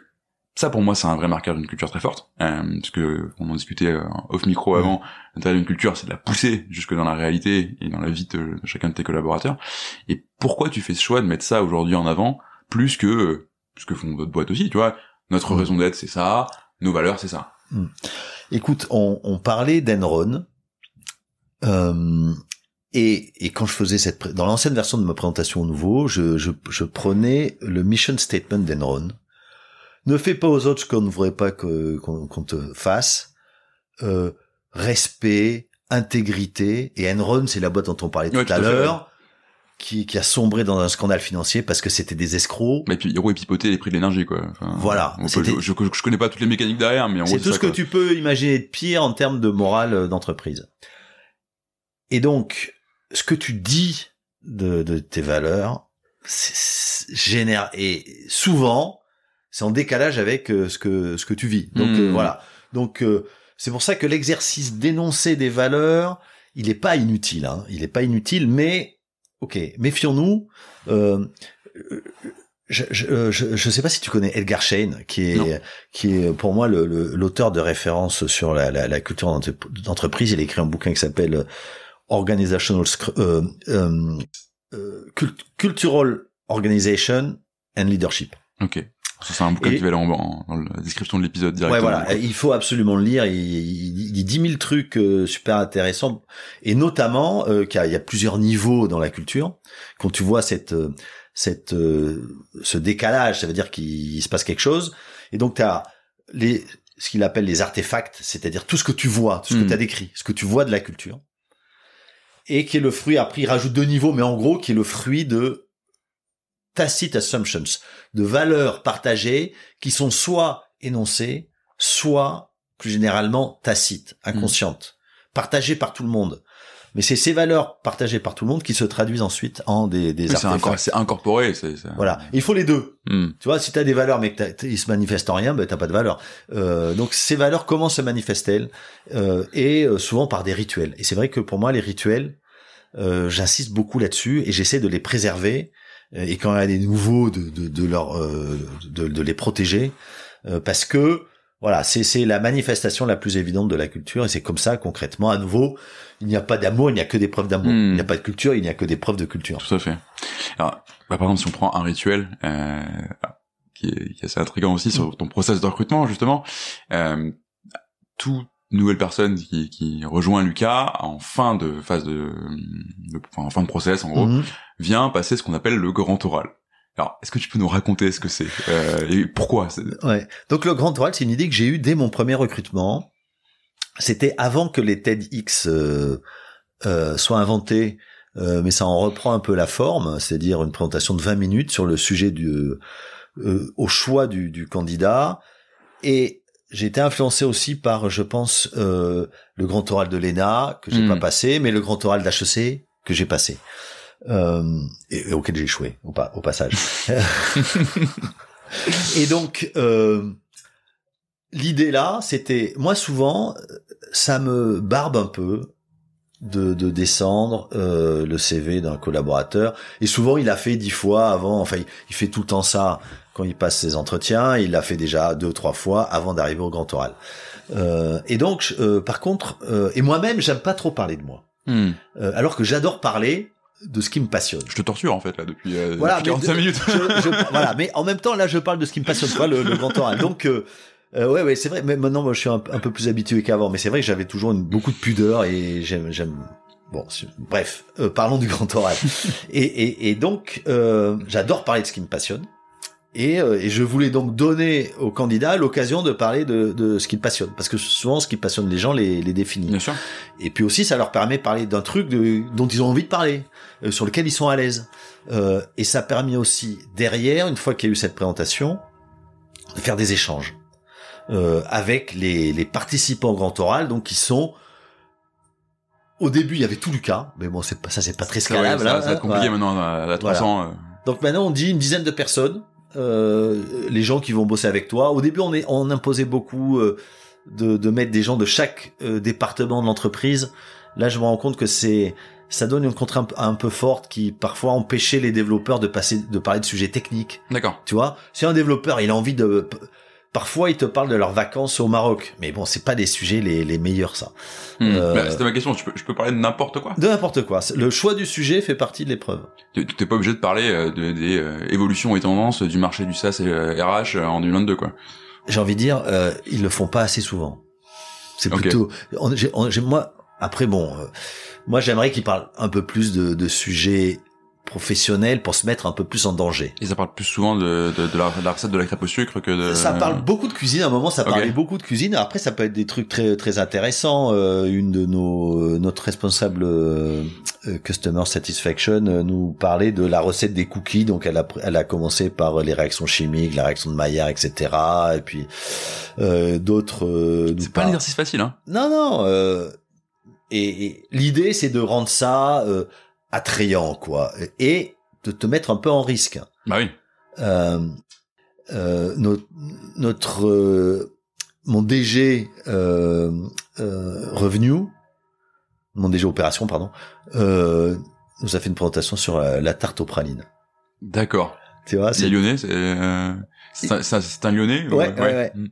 B: ça pour moi c'est un vrai marqueur d'une culture très forte euh, parce que on en discutait euh, off micro avant. L'intérêt d'une culture c'est de la pousser jusque dans la réalité et dans la vie de, chacun de tes collaborateurs. Et pourquoi tu fais ce choix de mettre ça aujourd'hui en avant plus que ce que font d'autres boîtes aussi tu vois? Notre
A: Mm.
B: raison d'être c'est ça. Nos valeurs c'est ça.
A: Écoute, on, on parlait d'Enron, euh, et, et quand je faisais cette, dans l'ancienne version de ma présentation au nouveau, je, je, je prenais le mission statement d'Enron. Ne fais pas aux autres ce qu'on ne voudrait pas qu'on te fasse. Euh, respect, intégrité. Et Enron, c'est la boîte dont on parlait
B: Ouais,
A: tout à l'heure, qui, qui a sombré dans un scandale financier parce que c'était des escrocs.
B: et puis ouais pipoter les prix de l'énergie quoi Enfin,
A: Voilà,
B: peut- je, je, je connais pas toutes les mécaniques derrière mais en gros
A: C'est tout
B: ça,
A: ce que tu peux imaginer de pire en termes de morale euh, d'entreprise. Et donc, ce que tu dis de, de tes valeurs, génère et souvent, c'est en décalage avec euh, ce que ce que tu vis. Donc euh,
B: Hmm.
A: voilà. Donc euh, c'est pour ça que l'exercice d'énoncer des valeurs, il est pas inutile. Hein. Il est pas inutile, mais ok, méfions-nous. Euh, je, je, euh, je, je sais pas si tu connais Edgar Schein, qui
B: Non.
A: est qui est pour moi le- le- l'auteur de référence sur la, la, la culture d'entre- d'entreprise. Il a écrit un bouquin qui s'appelle euh, Organizational euh, euh, euh, Cult- Cultural Organization and Leadership.
B: ok c'est un bouquin
A: Et-
B: qui va aller en, en- dans la description de l'épisode
A: Ouais,
B: directement
A: voilà, il faut absolument le lire. Il, dit 10 000 trucs euh, super intéressants, et notamment euh, qu'il y, y a plusieurs niveaux dans la culture. Quand tu vois cette, euh, cette, euh, ce décalage, ça veut dire qu'il se passe quelque chose. Et donc tu as les, ce qu'il appelle les artefacts, c'est-à-dire tout ce que tu vois, tout ce que
B: Mm.
A: tu as décrit, ce que tu vois de la culture, et qui est le fruit. Après, il rajoute deux niveaux, mais en gros, qui est le fruit de tacit assumptions, de valeurs partagées qui sont soit énoncées, soit plus généralement tacites, inconscientes, partagées par tout le monde. Mais c'est ces valeurs partagées par tout le monde qui se traduisent ensuite en des, des
B: Oui, c'est
A: artefacts.
B: incor- c'est incorporé c'est
A: Voilà, il faut les deux.
B: Hmm.
A: Tu vois, si tu as des valeurs mais que t'as- ils se manifestent en rien, ben t'as pas de valeur. Euh, donc ces valeurs, comment se manifestent-elles? Euh, Et euh, souvent par des rituels. Et c'est vrai que pour moi, les rituels, euh, j'insiste beaucoup là-dessus et j'essaie de les préserver. Euh, Et quand il y a des nouveaux, de, de, de leur, euh, de, de les protéger, euh, parce que voilà, c'est c'est la manifestation la plus évidente de la culture et c'est comme ça concrètement. À nouveau, il n'y a pas d'amour, il n'y a que des preuves d'amour.
B: Hmm.
A: Il n'y a pas de culture, il n'y a que des preuves de culture.
B: Tout à fait. Alors, bah, par exemple, si on prend un rituel euh, qui, est, qui est assez intriguant aussi sur ton process de recrutement, justement, euh, toute nouvelle personne qui, qui rejoint Lucas en fin de phase de, de- enfin, en fin de process, en gros,
A: Mhm.
B: vient passer ce qu'on appelle le grand oral. Alors, est-ce que tu peux nous raconter ce que c'est euh, et pourquoi
A: Ouais. Donc le grand oral, c'est une idée que j'ai eue dès mon premier recrutement. C'était avant que les TEDx euh, euh, soient inventés, euh, mais ça en reprend un peu la forme, c'est-à-dire une présentation de 20 minutes sur le sujet du euh, au choix du, du candidat. Et j'ai été influencé aussi par, je pense, euh, le grand oral de l'ENA que j'ai
B: Mm.
A: pas passé, mais le grand oral d'HEC que j'ai passé. Euh, et, et auquel j'ai échoué au, pa- au passage. et donc, euh, l'idée là, c'était, moi souvent, ça me barbe un peu de, de descendre euh, le CV d'un collaborateur. Et souvent, il a fait dix fois avant. Enfin, il, il fait tout le temps ça quand il passe ses entretiens. Il l'a fait déjà deux ou trois fois avant d'arriver au grand oral. Euh, et donc, euh, par contre, euh, et moi-même, j'aime pas trop parler de moi.
B: Hmm.
A: Euh, alors que j'adore parler de ce qui me passionne.
B: Je te torture en fait là depuis, euh,
A: Voilà,
B: depuis
A: mais
B: 45
A: de-
B: minutes.
A: je, je- voilà, mais en même temps, là, je parle de ce qui me passionne, quoi, le, le grand oral. Donc, euh, euh, ouais, ouais, c'est vrai. Mais maintenant, moi, je suis un, un peu plus habitué qu'avant. Mais c'est vrai que j'avais toujours une, beaucoup de pudeur et j'aime, j'aime. Bon, bref, euh, parlons du grand oral. et, et, et donc, euh, j'adore parler de ce qui me passionne. Et, euh, et je voulais donc donner aux candidats l'occasion de parler de, de ce qui passionne, parce que souvent, ce qui passionne les gens les, les définit.
B: Bien sûr.
A: Et puis aussi, ça leur permet de parler d'un truc de, dont ils ont envie de parler, euh, sur lequel ils sont à l'aise. Euh, et ça a permis aussi, derrière, une fois qu'il y a eu cette présentation, de faire des échanges euh, avec les, les participants au grand oral, donc qui sont au début, il y avait tout Lucas, mais bon, c'est pas ça, c'est pas très scalable.
B: ça,
A: hein,
B: ça va être compliqué
A: voilà.
B: maintenant à 300. euh.
A: Donc maintenant, on dit une dizaine de personnes, les gens qui vont bosser avec toi. Au début, on, est, on imposait beaucoup euh, de, de mettre des gens de chaque euh, département de l'entreprise. Là, je me rends compte que c'est ça donne une contrainte un peu forte qui parfois empêchait les développeurs de passer de parler de sujets techniques.
B: D'accord.
A: Tu vois, si un développeur il a envie de Parfois, ils te parlent de leurs vacances au Maroc, mais bon, c'est pas des sujets les, les meilleurs, ça.
B: Hmm.
A: Euh,
B: Bah, C'était ma question. Je peux, je peux parler de n'importe quoi.
A: De n'importe quoi. Le choix du sujet fait partie de l'épreuve.
B: Tu t'es pas obligé de parler euh, de- des euh, évolutions et tendances du marché du SaaS et euh, RH euh, en 2022, quoi.
A: j'ai envie de dire, euh, ils le font pas assez souvent. C'est plutôt, on- j'ai- on- j'ai- moi, après bon, euh, moi j'aimerais qu'ils parlent un peu plus de, de sujets professionnels pour se mettre un peu plus en danger.
B: Et ça parle plus souvent de, de, de, la, de la recette de la crêpe au sucre que de...
A: Ça parle beaucoup de cuisine. À un moment, ça
B: Euh,
A: parlait beaucoup de cuisine. Après, ça peut être des trucs très très intéressants. Euh, une de nos notre responsable euh, euh, customer satisfaction euh, nous parlait de la recette des cookies. Donc, elle a elle a commencé par les réactions chimiques, la réaction de Maillard, etc. Et puis euh, d'autres. euh,
B: C'est pas un exercice facile, hein.
A: Non, non. euh, et, et l'idée, c'est de rendre ça euh, attrayant, quoi, et de te mettre un peu en risque.
B: Bah oui.
A: Euh, euh, notre, notre euh, mon DG euh, euh, revenu, mon DG opération, pardon, euh, nous a fait une présentation sur la, la tarte aux pralines.
B: D'accord.
A: Tu vois,
B: C'est lyonnais, c'est... euh, C'est un, un- lyonnais ou-
A: Ouais, ouais, ouais.
B: Hmm.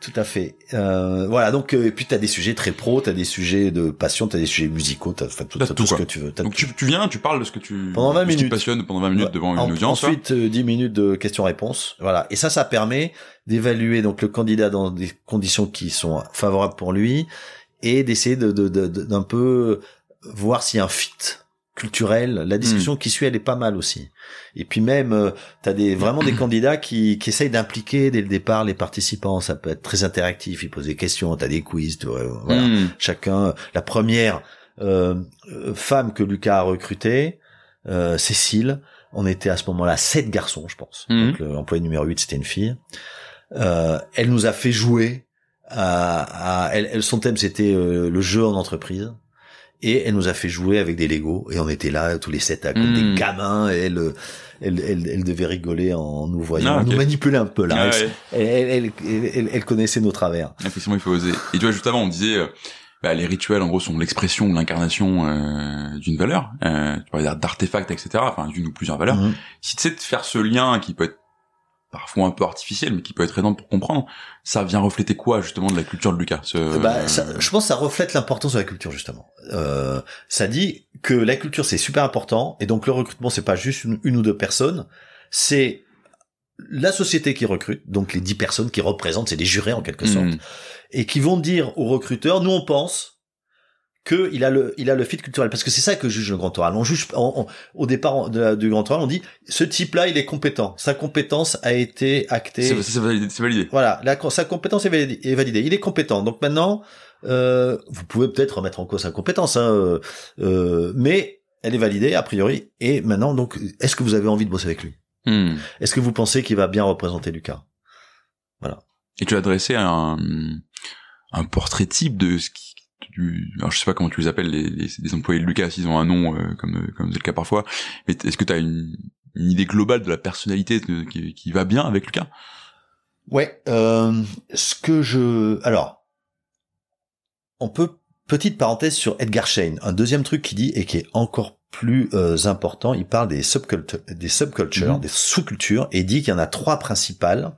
A: Tout à fait. Euh, voilà, donc euh, et puis t'as des sujets très pro, t'as des sujets de passion, t'as des sujets musicaux, t'as enfin, tout,
B: t'as tout,
A: tout ce que tu veux.
B: Donc tu, tu viens, tu parles de ce que tu...
A: Pendant 20
B: de ce qui te
A: minutes.
B: passionne pendant 20 minutes
A: Ouais.
B: devant une
A: En-
B: audience, quoi.
A: Ensuite, euh, 10 minutes de questions-réponses. Voilà. Et ça, ça permet d'évaluer donc le candidat dans des conditions qui sont favorables pour lui et d'essayer de, de, de- de- d'un peu voir s'il y a un fit culturel. La discussion qui suit, elle est pas mal aussi. Et puis même, euh, t'as des vraiment des candidats qui, qui essayent d'impliquer dès le départ les participants. Ça peut être très interactif. Ils posent des questions. T'as des quiz. tu vois, voilà
B: Hmm.
A: chacun. La première euh, euh, femme que Lucas a recrutée, euh, Cécile, on était à ce moment-là sept garçons, je pense.
B: Mhm.
A: Donc l'employé numéro 8, c'était une fille. Euh, elle nous a fait jouer. À, à- elle, elle- son thème, c'était euh, le jeu en entreprise. Et elle nous a fait jouer avec des Legos. Et on était là, tous les sept, comme
B: Mhm.
A: des gamins. Et elle, elle, elle, elle devait rigoler en nous voyant.
B: Ah,
A: nous manipulait un peu là.
B: Ah,
A: Elle-
B: ouais.
A: elle, connaissait nos travers.
B: Effectivement, il faut oser. Et tu vois, juste avant, on disait, euh, bah, les rituels, en gros, sont l'expression ou l'incarnation euh, d'une valeur. Euh, tu parlais d'artefacts, etc. Enfin, d'une ou plusieurs valeurs.
A: Mhm.
B: Si tu sais de faire ce lien qui peut être parfois un peu artificiel, mais qui peut être aidant pour comprendre, ça vient refléter quoi, justement, de la culture de Lucas ce...
A: Bah, ça, je pense que ça reflète l'importance de la culture justement. Euh, ça dit que la culture c'est super important et donc le recrutement c'est pas juste une, une ou deux personnes, c'est la société qui recrute, donc les dix personnes qui représentent, c'est des jurés en quelque sorte,
B: Hmm.
A: et qui vont dire aux recruteurs, nous on pense que il a le il a le fit culturel parce que c'est ça que juge le grand oral. On juge on- on- au départ du grand oral, on dit ce type-là il est compétent, sa compétence a été actée.
B: C'est validé. validé.
A: Voilà, la, sa compétence est validée, est validée. Il est compétent. Donc maintenant, euh, vous pouvez peut-être remettre en cause sa compétence, hein, euh, euh, mais elle est validée a priori. Et maintenant, donc, est-ce que vous avez envie de bosser avec lui?
B: Hmm.
A: Est-ce que vous pensez qu'il va bien représenter Lucas?
B: Et tu as dressé un, un portrait type de ce qui, du, alors je sais pas comment tu les appelles les, les, les employés de Lucas, s'ils ont un nom euh, comme comme c'est le cas parfois. Mais est-ce que tu as une, une idée globale de la personnalité de- qui, qui va bien avec Lucas?
A: Ouais. Euh, ce que je, alors, on peut petite parenthèse sur Edgar Schein. Un deuxième truc qu'il dit et qui est encore plus euh, important, il parle des subcultures, des subcultures,
B: Mhm.
A: des sous-cultures, et dit qu'il y en a trois principales,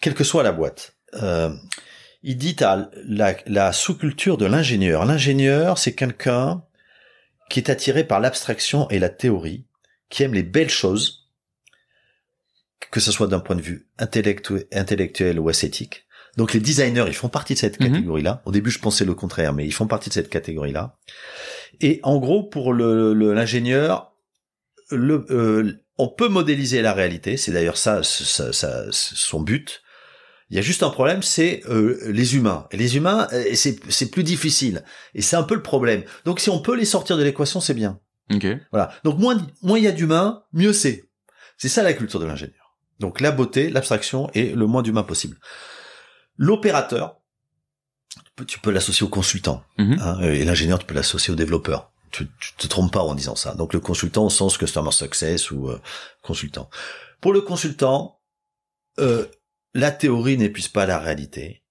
A: quelle que soit la boîte. Euh, il dit à la, la sous-culture de l'ingénieur. L'ingénieur, c'est quelqu'un qui est attiré par l'abstraction et la théorie, qui aime les belles choses, que ce soit d'un point de vue intellectu- intellectuel ou esthétique. Donc les designers, ils font partie de cette
B: Mhm.
A: catégorie-là. Au début, je pensais le contraire, mais ils font partie de cette catégorie-là. Et en gros, pour le le- l'ingénieur, le, euh, on peut modéliser la réalité. C'est d'ailleurs ça, ça, ça- son but. Il y a juste un problème, c'est euh, les humains. Et les humains, euh, c'est c'est plus difficile. Et c'est un peu le problème. Donc si on peut les sortir de l'équation, c'est bien.
B: Ok.
A: Voilà. Donc moins moins il y a d'humains, mieux c'est. C'est ça la culture de l'ingénieur. Donc la beauté, l'abstraction et le moins d'humain possible. L'opérateur, tu peux l'associer au consultant.
B: Mhm.
A: hein, et l'ingénieur, tu peux l'associer au développeur. Tu, tu te trompes pas en disant ça. Donc le consultant au sens customer success ou euh, consultant. Pour le consultant, euh, la théorie n'épuise pas la réalité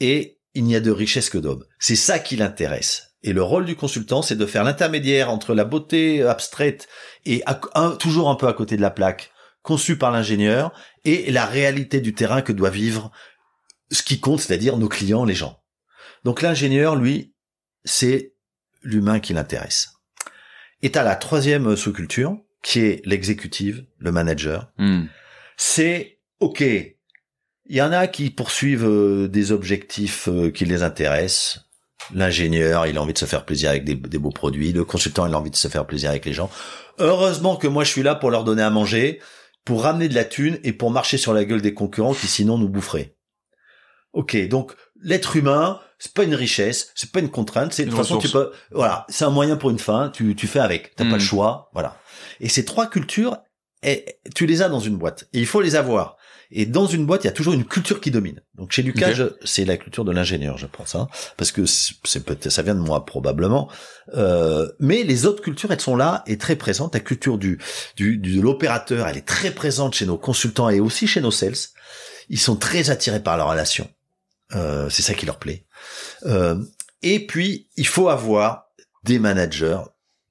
A: et il n'y a de richesse que d'aube. C'est ça qui l'intéresse. Et le rôle du consultant, c'est de faire l'intermédiaire entre la beauté abstraite et à- un- toujours un peu à côté de la plaque, conçue par l'ingénieur, et la réalité du terrain que doit vivre ce qui compte, c'est-à-dire nos clients, les gens. Donc l'ingénieur, lui, c'est l'humain qui l'intéresse. Et à la troisième sous-culture, qui est l'exécutive, le manager,
B: Hmm.
A: c'est OK. Il y en a qui poursuivent euh, des objectifs euh, qui les intéressent. L'ingénieur, il a envie de se faire plaisir avec des, des beaux produits. Le consultant, il a envie de se faire plaisir avec les gens. Heureusement que moi, je suis là pour leur donner à manger, pour ramener de la thune et pour marcher sur la gueule des concurrents qui sinon nous boufferaient. Ok, donc l'être humain, c'est pas une richesse, c'est pas une contrainte, c'est de toute façon tu peux, voilà, c'est un moyen pour une fin, tu, tu fais avec, t'as pas
B: Mm.
A: le choix, voilà. Et ces trois cultures, eh, tu les as dans une boîte et il faut les avoir. Et dans une boîte, il y a toujours une culture qui domine. Donc chez Lucas,
B: Ok.
A: je- c'est la culture de l'ingénieur, je pense, hein, parce que c'est peut-être ça vient de moi probablement. Euh, mais les autres cultures, elles sont là et très présentes. La culture du, du, du- de l'opérateur, elle est très présente chez nos consultants et aussi chez nos sales. Ils sont très attirés par la relation. Euh, c'est ça qui leur plaît. Euh, et puis, il faut avoir des managers,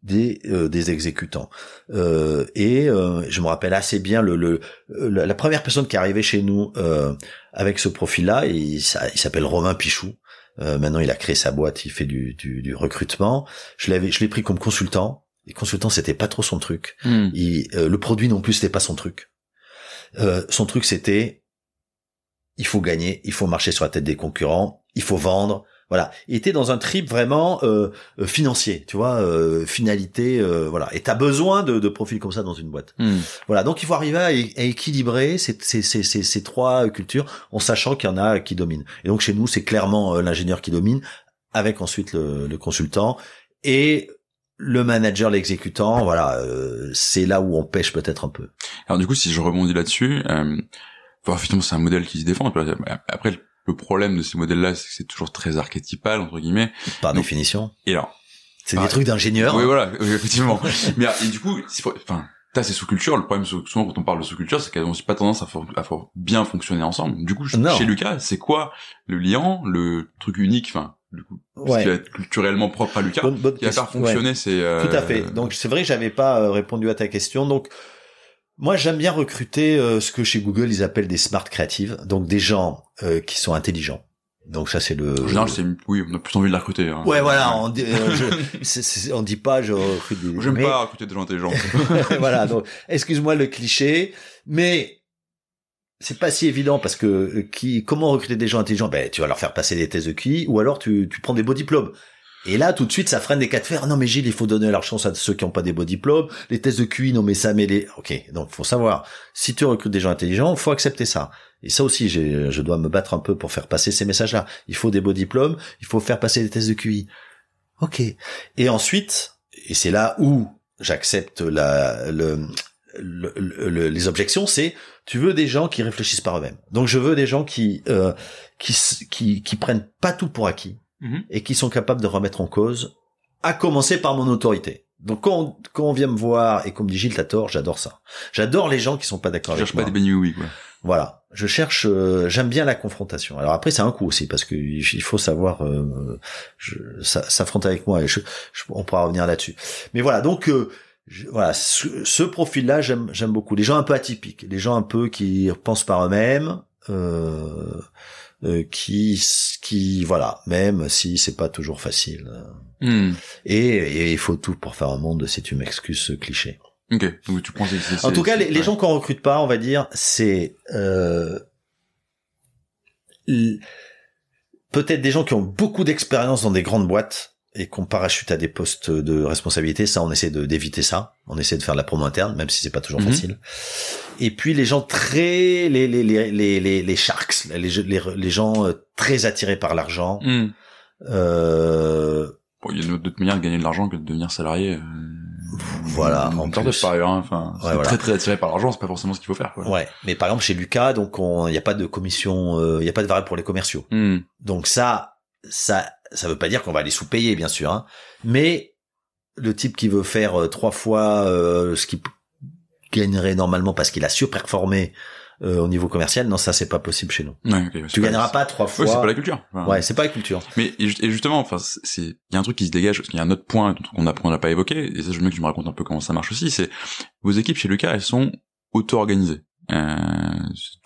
A: des, euh, des exécutants. Euh, et euh, je me rappelle assez bien le, le, le- la première personne qui est arrivée chez nous euh, avec ce profil-là, il, il s'appelle Romain Pichou. Euh, maintenant, il a créé sa boîte, il fait du, du, du recrutement. Je l'avais, je l'ai pris comme consultant. Et consultant, c'était pas trop son truc.
B: Hmm.
A: Il, euh, le produit non plus, c'était pas son truc. Euh, son truc, c'était il faut gagner, il faut marcher sur la tête des concurrents, il faut vendre. Voilà, il était dans un trip vraiment euh, euh, financier, tu vois, euh, finalité, euh, voilà. Et t'as besoin de, de profils comme ça dans une boîte.
B: Hmm.
A: Voilà, donc il faut arriver à, équilibrer ces, ces, ces, ces, trois cultures en sachant qu'il y en a qui dominent. Et donc chez nous, c'est clairement euh, l'ingénieur qui domine, avec ensuite le, le consultant et le manager, l'exécutant. Voilà, euh, c'est là où on pêche peut-être un peu.
B: Alors du coup, si je rebondis là-dessus, euh, bon, effectivement, c'est un modèle qui se défend. Après, le problème de ces modèles-là, c'est que c'est toujours très archétypal entre guillemets.
A: Par
B: Donc-
A: définition,
B: Et alors,
A: c'est des trucs d'ingénieur.
B: oui,
A: hein.
B: voilà, effectivement. Mais et du coup, c'est enfin, t'as ces sous-cultures. Le problème sou- souvent quand on parle de sous-culture, c'est qu'elles aussi pas tendance à, for- à for- bien fonctionner ensemble. Du coup,
A: Non.
B: chez Lucas, c'est quoi le lien, le truc unique, enfin, du coup, ce
A: Ouais.
B: qui va être culturellement propre à Lucas,
A: Bonne- bonne
B: qui va faire.
A: Ouais.
B: fonctionner ces. euh,
A: Tout à fait. Donc c'est vrai que j'avais pas euh, répondu à ta question. Donc moi j'aime bien recruter euh, ce que chez Google ils appellent des smart creatives, donc des gens euh, qui sont intelligents. Donc ça c'est le.
B: En général, c'est oui, on a plus envie de la recruter. Hein.
A: Ouais voilà, on dit, euh, je- c'est- c'est- on dit pas je recrute des.
B: J'aime
A: mais-
B: pas recruter des gens intelligents.
A: voilà, donc excuse-moi le cliché, mais c'est pas si évident parce que euh, qui comment recruter des gens intelligents? Ben tu vas leur faire passer des tests de QI ou alors tu tu prends des beaux diplômes. Et là, tout de suite, ça freine des cas de fer. Non, mais Gilles, il faut donner leur chance à ceux qui n'ont pas des beaux diplômes. Les tests de QI, non, mais ça met les... Ok, donc faut savoir, si tu recrutes des gens intelligents, faut accepter ça. Et ça aussi, je dois me battre un peu pour faire passer ces messages-là. Il faut des beaux diplômes, il faut faire passer des tests de QI. Ok. Et ensuite, et c'est là où j'accepte la, le, le- le- les objections, c'est tu veux des gens qui réfléchissent par eux-mêmes. Donc je veux des gens qui euh, qui, qui qui prennent pas tout pour acquis
B: Mhm.
A: et qui sont capables de remettre en cause, à commencer par mon autorité. Donc quand on, quand on vient me voir et qu'on me dit Gilles t'as tort, j'adore ça. J'adore les gens qui sont pas d'accord
B: Je
A: avec
B: cherche
A: moi.
B: pas des bénis oui quoi.
A: Voilà, je cherche, euh, j'aime bien la confrontation. Alors après c'est un coup aussi parce que il faut savoir euh, je- ça- s'affronter avec moi et je, je- on pourra revenir là-dessus. Mais voilà donc euh, je- voilà ce, ce profil-là j'aime j'aime beaucoup. Les gens un peu atypiques, les gens un peu qui pensent par eux-mêmes. Euh, qui qui voilà même si c'est pas toujours facile.
B: Hmm.
A: et, il faut tout pour faire un monde si tu m'excuses ce cliché.
B: Ok, donc tu c'est-
A: en tout cas, les, les gens qu'on recrute pas, on va dire, c'est euh, peut-être des gens qui ont beaucoup d'expérience dans des grandes boîtes et qu'on parachute à des postes de responsabilité. Ça, on essaie de d'éviter ça. On essaie de faire de la promo interne, même si c'est pas toujours
B: Mhm.
A: facile. Et puis les gens très les les les les les, les sharks, les, les les gens euh, très attirés par l'argent.
B: Hmm.
A: Euh,
B: Bon, il y a d'autres manières de gagner de l'argent que de devenir salarié. euh.
A: Voilà, en plus.
B: par ailleurs. hein. Enfin,
A: Ouais, voilà.
B: très très attiré par l'argent, c'est pas forcément ce qu'il faut faire. Quoi.
A: Ouais, mais par exemple chez Lucas, donc il n'y a pas de commission, il n'y a pas de variable pour les commerciaux.
B: Hmm.
A: Donc ça, ça, ça veut pas dire qu'on va les sous-payer, bien sûr, hein. mais le type qui veut faire euh, trois fois euh, ce qu'il gagnerait normalement parce qu'il a surperformé euh, au niveau commercial, non, ça c'est pas possible chez nous.
B: Ouais,
A: Tu gagneras pas trois fois.
B: Ouais, c'est pas la culture. Enfin,
A: Ouais, c'est pas la culture.
B: Mais et ju- et justement, enfin, c'est- il y a un truc qui se dégage parce qu'il y a un autre point qu'on n'a pas évoqué et ça je veux bien que tu me racontes un peu comment ça marche aussi. C'est vos équipes chez Lucas, elles sont auto-organisées. Euh, c'est-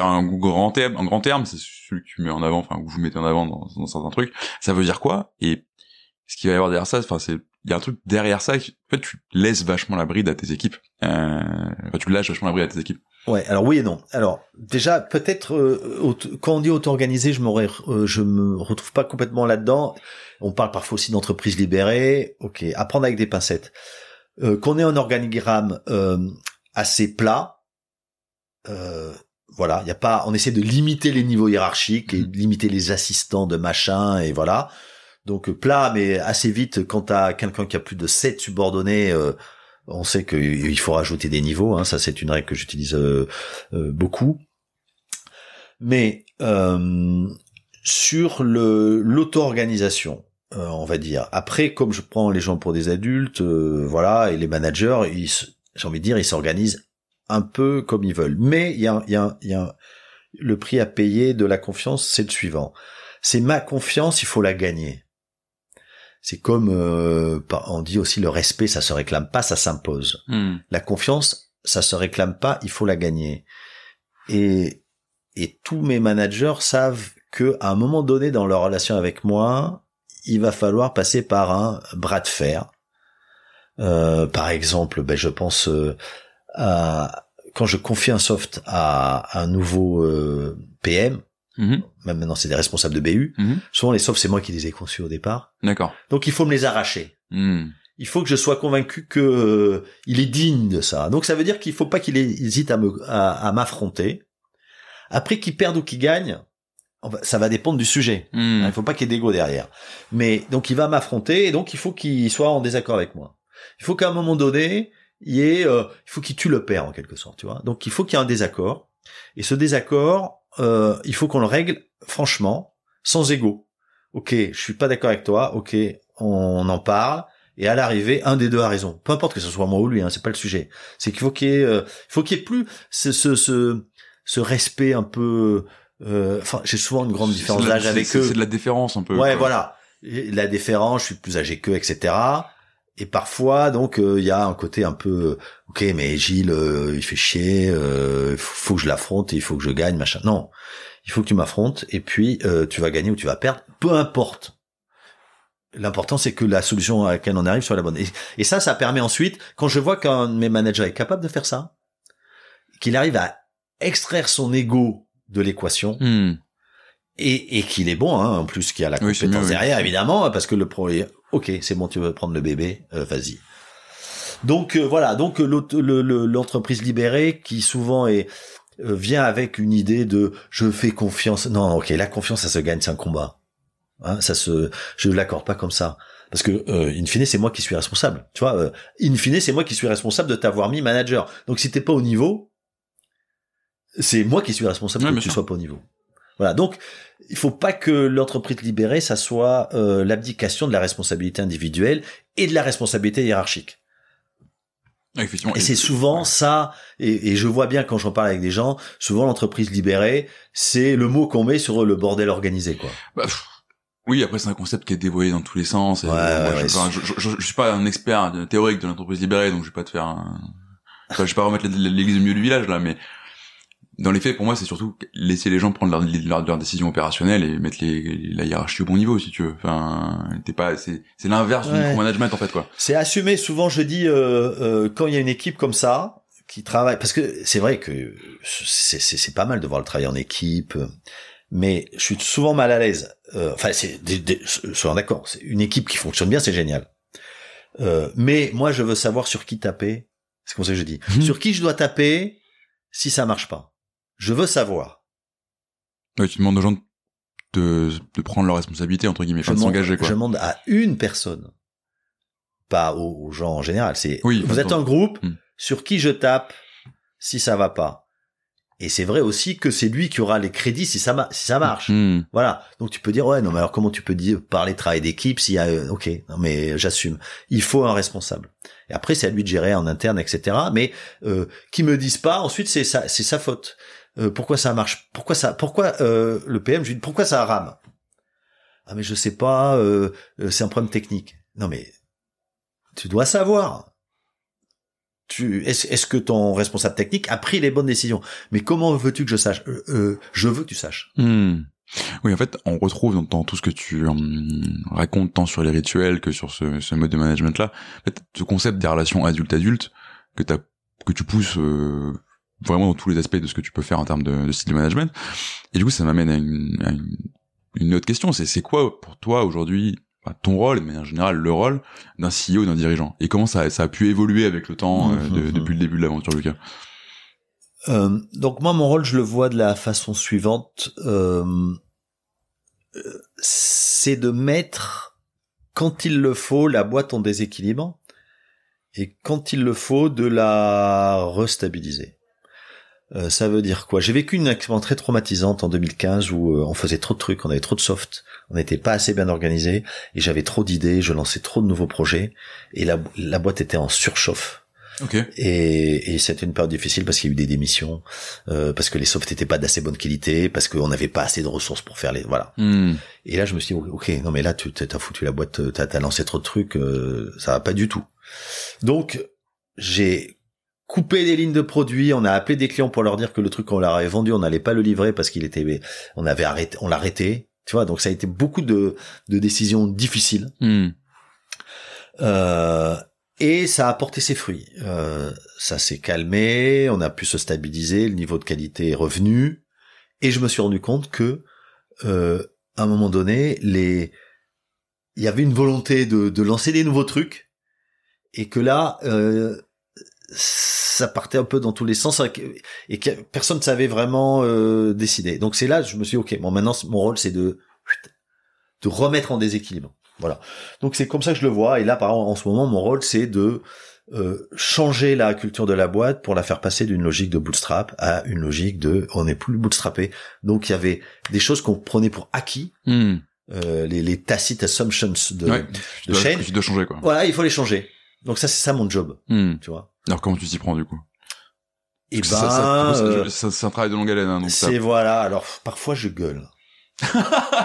B: un grand terme, un grand terme, c'est celui que tu mets en avant, enfin que vous mettez en avant dans, dans certains trucs. Ça veut dire quoi? Et ce qu'il va y avoir derrière ça, enfin c'est il y a un truc derrière ça. En fait, tu laisses vachement la bride à tes équipes. Euh, tu lâches vachement la bride à tes équipes.
A: Ouais, alors oui et non. Alors déjà peut-être euh, quand on dit auto-organisé, je m'aurais, euh, je me retrouve pas complètement là-dedans. On parle parfois aussi d'entreprise libérée. Ok, apprendre avec des pincettes. Euh, qu'on ait un organigramme euh, assez plat. Euh, voilà, il y a pas. On essaie de limiter les niveaux hiérarchiques et de limiter les assistants de machin et voilà. Donc euh, plat, mais assez vite quand t'as quelqu'un qui a plus de sept subordonnés. euh, on sait qu'il faut rajouter des niveaux, hein, ça c'est une règle que j'utilise euh, euh, beaucoup. Mais euh, sur le l'auto-organisation, euh, on va dire. Après, comme je prends les gens pour des adultes, euh, voilà, et les managers, ils, j'ai envie de dire, ils s'organisent un peu comme ils veulent. Mais il y a, y a, y a le prix à payer de la confiance, c'est le suivant. C'est ma confiance, il faut la gagner. C'est comme euh, on dit aussi le respect, ça se réclame pas, ça s'impose.
B: Hmm.
A: La confiance, ça se réclame pas, il faut la gagner. Et, et tous mes managers savent que à un moment donné dans leur relation avec moi, il va falloir passer par un bras de fer. Euh, par exemple, ben, je pense euh, à quand je confie un soft à un nouveau euh, PM,
B: Mhm.
A: même maintenant c'est des responsables de BU.
B: Mhm.
A: Souvent les softs c'est moi qui les ai conçus au départ.
B: D'accord.
A: Donc il faut me les arracher
B: Hmm.
A: il faut que je sois convaincu que euh, il est digne de ça. Donc ça veut dire qu'il faut pas qu'il hésite à me à, à m'affronter. Après qu'il perde ou qu'il gagne, ça va dépendre du sujet.
B: Hmm.
A: Il faut pas qu'il y ait d'ego derrière. Mais donc il va m'affronter et donc il faut qu'il soit en désaccord avec moi. Il faut qu'à un moment donné, il y ait, euh, il faut qu'il tue le père en quelque sorte, tu vois. Donc il faut qu'il y ait un désaccord. Et ce désaccord, euh, il faut qu'on le règle franchement, sans ego. Ok, je suis pas d'accord avec toi. Ok, on en parle. Et à l'arrivée, un des deux a raison. Peu importe que ce soit moi ou lui, hein, c'est pas le sujet. C'est qu'il faut qu'il y ait, euh, faut qu'il y ait plus ce, ce, ce, ce respect un peu. euh, Enfin, j'ai souvent une grande différence d'âge avec eux.
B: C'est de la déférence un peu.
A: Ouais,
B: quoi.
A: voilà. Et La déférence, je suis plus âgé qu'eux, etc. Et parfois, donc, euh, il y a un côté un peu, euh, ok, mais Gilles, euh, il fait chier, euh, faut que je l'affronte, et il faut que je gagne, machin. Non, il faut que tu m'affrontes, et puis euh, tu vas gagner ou tu vas perdre, peu importe. L'important, c'est que la solution à laquelle on arrive soit la bonne. Et, et ça, ça permet ensuite, quand je vois qu'un de mes managers est capable de faire ça, qu'il arrive à extraire son ego de l'équation,
B: Hmm.
A: et, et qu'il est bon, hein, en plus qu'il y a la compétence
B: oui.
A: derrière, évidemment, parce que le pro ok, c'est bon, tu veux prendre le bébé, euh, vas-y. Donc euh, voilà, donc euh, l'auto- le- le- l'entreprise libérée qui souvent est euh, vient avec une idée de je fais confiance. Non, ok, la confiance ça se gagne, c'est un combat. Hein, ça se, je ne l'accorde pas comme ça. Parce que, euh, in fine, c'est moi qui suis responsable. Tu vois, euh, in fine, c'est moi qui suis responsable de t'avoir mis manager. Donc, si t'es pas au niveau, c'est moi qui suis responsable
B: Ouais,
A: que tu
B: sûr.
A: sois pas au niveau. Voilà. Donc, il faut pas que l'entreprise libérée, ça soit euh, l'abdication de la responsabilité individuelle et de la responsabilité hiérarchique. Et c'est souvent ça, et, et je vois bien quand j'en parle avec des gens, souvent l'entreprise libérée, c'est le mot qu'on met sur le bordel organisé, quoi.
B: Bah, oui, après c'est un concept qui est dévoyé dans tous les sens. et
A: Ouais,
B: moi,
A: ouais,
B: je,
A: ouais,
B: je, je, suis pas un expert théorique de l'entreprise libérée, donc je vais pas te faire. Un... Enfin, je vais pas remettre l'église au milieu du village là, mais dans les faits, pour moi, c'est surtout laisser les gens prendre leurs leur, leurs décisions opérationnelles et mettre les, la hiérarchie au bon niveau, si tu veux. Enfin, t'es pas, c'est, c'est l'inverse du
A: Ouais.
B: micromanagement en fait, quoi.
A: C'est assumé. Souvent, je dis euh, euh, quand il y a une équipe comme ça qui travaille, parce que c'est vrai que c'est c'est- c'est pas mal de voir le travail en équipe, mais je suis souvent mal à l'aise. Euh, Enfin, c'est des- des- soyons d'accord. C'est une équipe qui fonctionne bien, c'est génial. Euh, mais moi, je veux savoir sur qui taper. C'est comme ça que je dis.
B: Mhm.
A: Sur qui je dois taper si ça marche pas. Je veux savoir.
B: Ouais, tu demandes aux gens de, de prendre leurs responsabilités entre guillemets,
A: Je
B: de s'engager quoi.
A: je demande à une personne pas aux, aux gens en général. C'est
B: Oui,
A: vous êtes un groupe
B: Hmm.
A: sur qui je tape si ça va pas. Et c'est vrai aussi que c'est lui qui aura les crédits si ça, ma- si ça marche.
B: Hmm.
A: Voilà. Donc tu peux dire ouais non mais alors comment tu peux dire parler de travail d'équipe s'il y a euh, ok non mais j'assume. Il faut un responsable. Et après c'est à lui de gérer en interne etc. Mais euh, qui me disent pas ensuite c'est sa c'est sa faute. Euh, pourquoi ça marche? Pourquoi ça Pourquoi euh, le PM je lui dis pourquoi ça rame? Ah mais je sais pas. euh, euh, c'est un problème technique. Non mais tu dois savoir. Tu est-ce que ton responsable technique a pris les bonnes décisions? Mais comment veux-tu que je sache? Euh, Je veux que tu saches.
B: Hmm. Oui, en fait, on retrouve dans, tout ce que tu hum, racontes, tant sur les rituels que sur ce, ce mode de management-là, en fait, ce concept des relations adulte-adulte que, que tu pousses vraiment dans tous les aspects de ce que tu peux faire en termes de, de style de management. Et du coup, ça m'amène à une, à une, une autre question. C'est c'est quoi pour toi aujourd'hui enfin, ton rôle, mais en général le rôle d'un CEO, d'un dirigeant? Et comment ça, ça a pu évoluer avec le temps euh, de- depuis le début de l'aventure, Lucas?
A: Euh, donc moi, mon rôle, je le vois de la façon suivante. Euh, euh, c'est de mettre, quand il le faut, la boîte en déséquilibre, et quand il le faut, de la restabiliser. Euh, ça veut dire quoi? J'ai vécu une expérience très traumatisante en 2015 où euh, on faisait trop de trucs, on avait trop de soft, on n'était pas assez bien organisé, et j'avais trop d'idées, je lançais trop de nouveaux projets, et la, la boîte était en surchauffe.
B: Ok.
A: Et, et c'était une période difficile parce qu'il y a eu des démissions, euh, parce que les softs n'étaient pas d'assez bonne qualité, parce qu'on n'avait pas assez de ressources pour faire les voilà.
B: Hmm.
A: Et là, je me suis dit, ok, non mais là, tu t'as foutu la boîte, t'as as lancé trop de trucs, euh, ça va pas du tout. Donc, j'ai coupé des lignes de produits, on a appelé des clients pour leur dire que le truc qu'on leur avait vendu, on n'allait pas le livrer parce qu'il était, on avait arrêté, on l'arrêtait. Tu vois, donc ça a été beaucoup de, de décisions difficiles.
B: Hmm.
A: Euh, et ça a porté ses fruits. Euh, ça s'est calmé, on a pu se stabiliser, le niveau de qualité est revenu, et je me suis rendu compte que, euh, à un moment donné, les, il y avait une volonté de, de lancer des nouveaux trucs, et que là, euh, ça partait un peu dans tous les sens, et que personne ne savait vraiment euh, décider. Donc c'est là, je me suis dit, ok, bon, maintenant mon rôle c'est de de remettre en déséquilibre. Voilà. Donc c'est comme ça que je le vois. Et là, par exemple, en ce moment, mon rôle, c'est de euh, changer la culture de la boîte pour la faire passer d'une logique de bootstrap à une logique de on n'est plus bootstrappé. Donc il y avait des choses qu'on prenait pour acquis,
B: Hmm.
A: euh, les, les tacit assumptions de,
B: Ouais.
A: de
B: dois changer, quoi.
A: Voilà, il faut les changer. Donc ça, c'est ça mon job,
B: Hmm.
A: tu vois.
B: Alors comment tu t'y prends du coup
A: Et ben,
B: Parce que ça, ça- ça-
A: euh,
B: ça- c'est un travail de longue haleine. Hein, donc
A: c'est voilà. Alors parfois je gueule.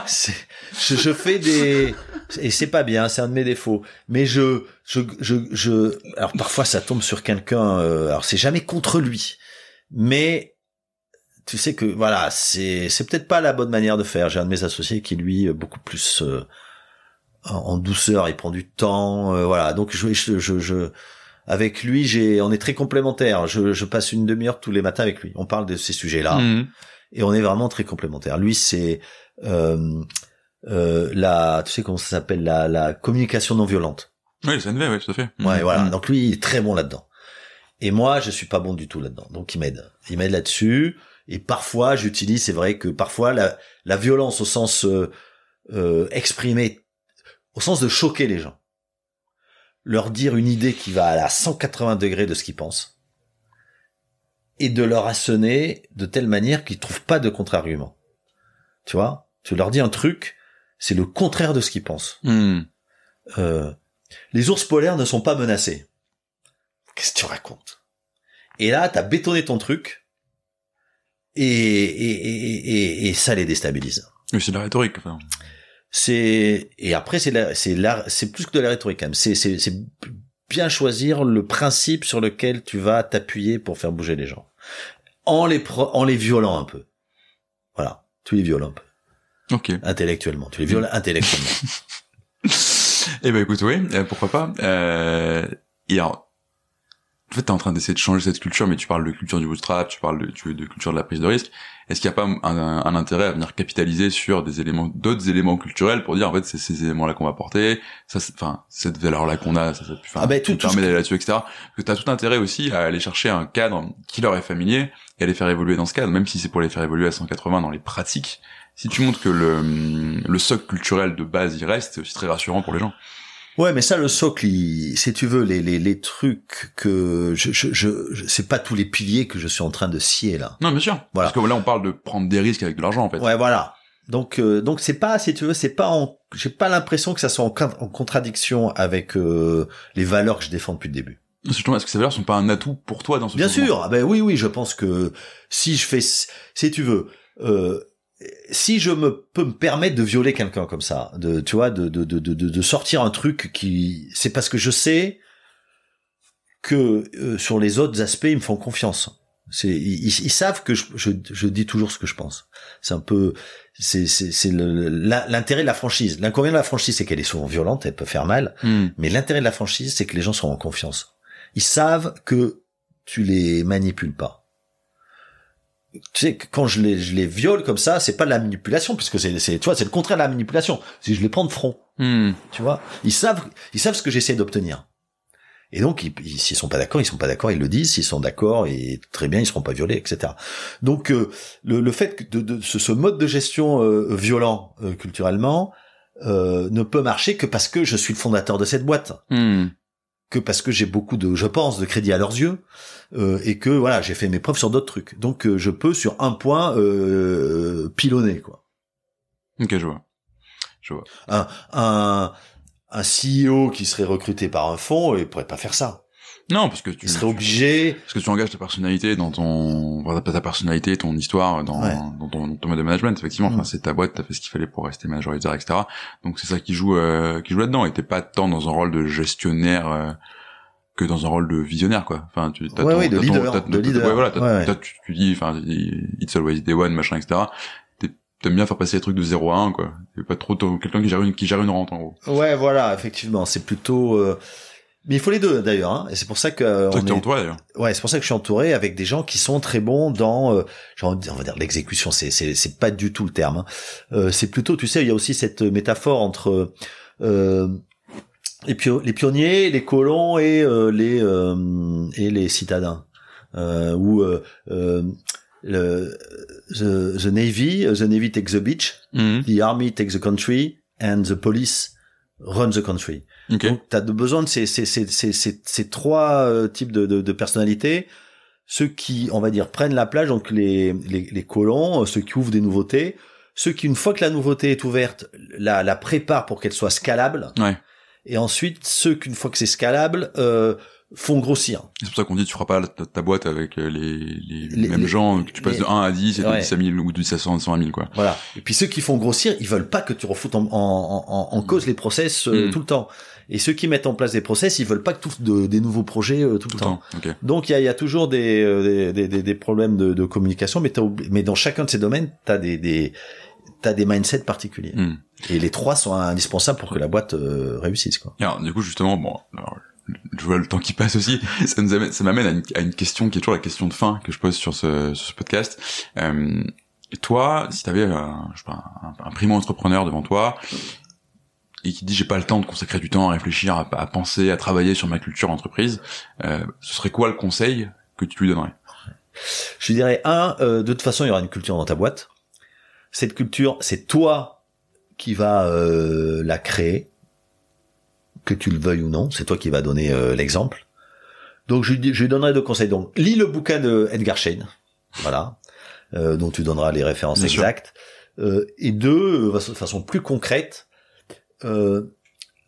A: Je, je fais des et c'est pas bien, c'est un de mes défauts. Mais je je je, je alors parfois ça tombe sur quelqu'un. euh, alors c'est jamais contre lui, mais tu sais que voilà, c'est c'est peut-être pas la bonne manière de faire. J'ai un de mes associés qui lui beaucoup plus euh, en, douceur, il prend du temps, euh, voilà. Donc je je je, je avec lui, j'ai on est très complémentaires. Je, je passe une demi-heure tous les matins avec lui. On parle de ces sujets-là
B: Hmm.
A: et on est vraiment très complémentaires. Lui, c'est euh, euh, la, tu sais comment ça s'appelle, la, la communication non violente.
B: Oui, le CNV, ouais, tout à fait.
A: Ouais,
B: Hmm.
A: voilà.
B: Hmm.
A: Donc lui, il est très bon là-dedans. Et moi, je suis pas bon du tout là-dedans. Donc il m'aide. Il m'aide là-dessus. Et parfois, j'utilise, c'est vrai que parfois la, la violence au sens euh, euh, exprimé, au sens de choquer les gens, leur dire une idée qui va à la 180 degrés de ce qu'ils pensent, et de leur assonner de telle manière qu'ils trouvent pas de contre-argument. Tu vois? Tu leur dis un truc, c'est le contraire de ce qu'ils pensent.
B: Hmm.
A: Euh, les ours polaires ne sont pas menacés. Qu'est-ce que tu racontes? Et là, t'as bétonné ton truc, et, et, et, et, et ça les déstabilise.
B: Oui, c'est de la rhétorique. Enfin.
A: C'est et après c'est la, c'est la, c'est plus que de la rhétorique quand même. C'est c'est c'est bien choisir le principe sur lequel tu vas t'appuyer pour faire bouger les gens, en les pro- en les violant un peu. Voilà, tu les violes un peu
B: Ok.
A: intellectuellement. Tu les violes intellectuellement.
B: Eh ben écoute, oui, euh, pourquoi pas. Euh, et alors, en fait, t'es en train d'essayer de changer cette culture, mais tu parles de culture du bootstrap, tu parles de, tu, de culture de la prise de risque. Est-ce qu'il n'y a pas un, un- un intérêt à venir capitaliser sur des éléments, d'autres éléments culturels pour dire en fait c'est ces éléments-là qu'on va porter, ça, enfin cette valeur-là qu'on a, ça, ça
A: Ah tout- tout
B: permet d'aller là-dessus, etc. Que t'as tout intérêt aussi à aller chercher un cadre qui leur est familier et à les faire évoluer dans ce cadre, même si c'est pour les faire évoluer à 180 dans les pratiques. Si tu montres que le, le socle culturel de base il reste, c'est aussi très rassurant pour les gens.
A: Ouais, mais ça, le socle, il- si tu veux, les, les, les trucs que je, je, je, c'est pas tous les piliers que je suis en train de scier là.
B: Non, bien sûr.
A: Voilà.
B: Parce que là, on parle de prendre des risques avec de l'argent, en fait.
A: Ouais, voilà. Donc, euh, donc c'est pas, si tu veux, c'est pas en, j'ai pas l'impression que ça soit en, con- en contradiction avec euh, les valeurs que je défends depuis le début.
B: Justement, est-ce que ces valeurs sont pas un atout pour toi dans ce
A: Bien sûr. Ah ben oui, oui, je pense que si je fais, si tu veux, euh, si je me peux me permettre de violer quelqu'un comme ça, de, tu vois, de, de, de, de, de sortir un truc qui, c'est parce que je sais que euh, sur les autres aspects, ils me font confiance. C'est, ils, ils- savent que je, je, je dis toujours ce que je pense. C'est un peu, c'est, c'est, c'est l'intérêt de la franchise. L'inconvénient de la franchise, c'est qu'elle est souvent violente, elle peut faire mal.
B: Hmm.
A: Mais l'intérêt de la franchise, c'est que les gens sont en confiance. Ils savent que tu les manipules pas. Tu sais, quand je les, je les viole comme ça, c'est pas de la manipulation, puisque c'est, c'est, tu vois, c'est le contraire de la manipulation. Si je les prends de front,
B: Hmm.
A: tu vois, ils savent, ils savent ce que j'essaie d'obtenir. Et donc, ils, ils- s'ils sont pas d'accord, ils sont pas d'accord, ils le disent. S'ils sont d'accord, et très bien, ils seront pas violés, etc. Donc, euh, le, le fait de, de ce, ce mode de gestion euh, violent euh, culturellement euh, ne peut marcher que parce que je suis le fondateur de cette boîte
B: Hmm.
A: Que parce que j'ai beaucoup de, je pense, de crédit à leurs yeux, euh, et que voilà, j'ai fait mes preuves sur d'autres trucs. Donc euh, je peux sur un point euh, pilonner quoi.
B: Ok, je vois. Je vois.
A: Un, un un CEO qui serait recruté par un fonds, il pourrait pas faire ça.
B: Non, parce que tu, tu-
A: obligé.
B: parce que tu engages ta personnalité dans ton, enfin, ta personnalité, ton histoire dans,
A: Ouais.
B: dans, ton, dans ton mode de management. Effectivement, enfin,
A: Mm.
B: c'est ta boîte, t'as fait ce qu'il fallait pour rester majoritaire, etc. Donc c'est ça qui joue, euh, qui joue là-dedans. Et t'es pas tant dans un rôle de gestionnaire euh, que dans un rôle de visionnaire, quoi. Enfin, tu, t'as
A: Ouais,
B: ton-
A: ouais, de
B: ton-
A: leader, de leader.
B: Ouais, voilà,
A: Ouais,
B: tu, tu dis, enfin, it's always day one, machin, etc. T'aimes bien faire passer les trucs de 0 à 1, quoi. T'es pas trop quelqu'un qui gère une, qui gère une rente, en gros.
A: Ouais, voilà, effectivement, c'est plutôt. euh, Mais il faut les deux d'ailleurs, hein, et c'est pour ça que euh,
B: Toi,
A: on est-
B: en toi, d'ailleurs.
A: Ouais, c'est pour ça que je suis entouré avec des gens qui sont très bons dans, euh, genre, on va dire l'exécution. C'est c'est c'est pas du tout le terme. hein. Euh, c'est plutôt, tu sais, il y a aussi cette métaphore entre euh, les, pio- les pionniers, les colons et euh, les euh, et les citadins. Euh, euh, euh, le, the, the navy, the navy takes the beach,
B: Mhm.
A: the army takes the country, and the police run the country.
B: Ok.
A: Donc, tu as besoin de ces, ces, ces, ces, ces, ces trois euh, types de, de, de personnalités. Ceux qui, on va dire, prennent la plage, donc les, les, les colons, euh, ceux qui ouvrent des nouveautés, ceux qui, une fois que la nouveauté est ouverte, la, la préparent pour qu'elle soit scalable,
B: Ouais.
A: et ensuite ceux qu'une fois que c'est scalable, euh, font grossir.
B: C'est pour ça qu'on dit tu feras pas ta, boîte avec euh, les, les,
A: Les-
B: mêmes
A: les-
B: gens, que tu passes de 1 à 10 et de
A: Ouais.
B: 10 à 1000 ou de 10 à 100, 100 à 1000 quoi.
A: Voilà. Et puis ceux qui font grossir, ils veulent pas que tu refoutes en, en, en, en cause les process euh,
B: Mm.
A: tout le temps. Et ceux qui mettent en place des process, ils veulent pas que tout de, des nouveaux projets euh, tout,
B: Tout
A: le temps. Donc il y a, y a toujours des, euh, des, des, des problèmes de, de communication, mais, mais dans chacun de ces domaines, tu as des, des, t'as des mindsets particuliers.
B: Hmm.
A: Et les trois sont indispensables pour que la boîte euh, réussisse. Quoi.
B: Alors, du coup, justement, bon, alors, je vois le temps qui passe aussi. Ça nous amène, ça m'amène à une, question qui est toujours la question de fin que je pose sur ce, podcast. Euh, toi, si t'avais, pas, un, un primo-entrepreneur devant toi et qui dit j'ai pas le temps de consacrer du temps à réfléchir, à, à penser, à travailler sur ma culture entreprise, euh, ce serait quoi le conseil que tu lui donnerais?
A: Je dirais, un, euh, de toute façon, il y aura une culture dans ta boîte. Cette culture, c'est toi qui va euh, la créer, que tu le veuilles ou non. C'est toi qui va donner euh, l'exemple. Donc, je, lui dis- je lui donnerai deux conseils. Donc, lis le bouquin de Edgar Schein, voilà, euh, dont tu donneras les références
B: Bien
A: exactes. Euh, et deux, euh, de façon plus concrète, euh,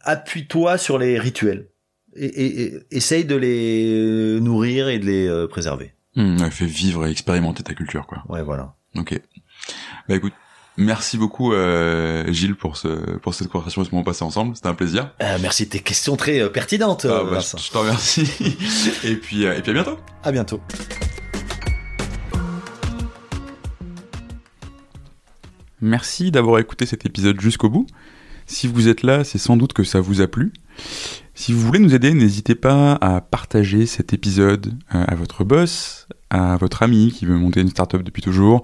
A: appuie-toi sur les rituels. Et, et- et essaye de les nourrir et de les préserver.
B: Ouais, Fais vivre et expérimenter ta culture, quoi.
A: Ouais, voilà.
B: Ok. Bah écoute, merci beaucoup euh, Gilles pour ce pour cette conversation et ce moment passé ensemble. C'était un plaisir.
A: Euh, merci de tes questions très euh, pertinentes,
B: Ah, bah,
A: Vincent.
B: je, je te remercie. et puis et puis à bientôt.
A: À bientôt.
B: Merci d'avoir écouté cet épisode jusqu'au bout. Si vous êtes là, c'est sans doute que ça vous a plu. Si vous voulez nous aider, n'hésitez pas à partager cet épisode à votre boss, à votre ami qui veut monter une startup depuis toujours,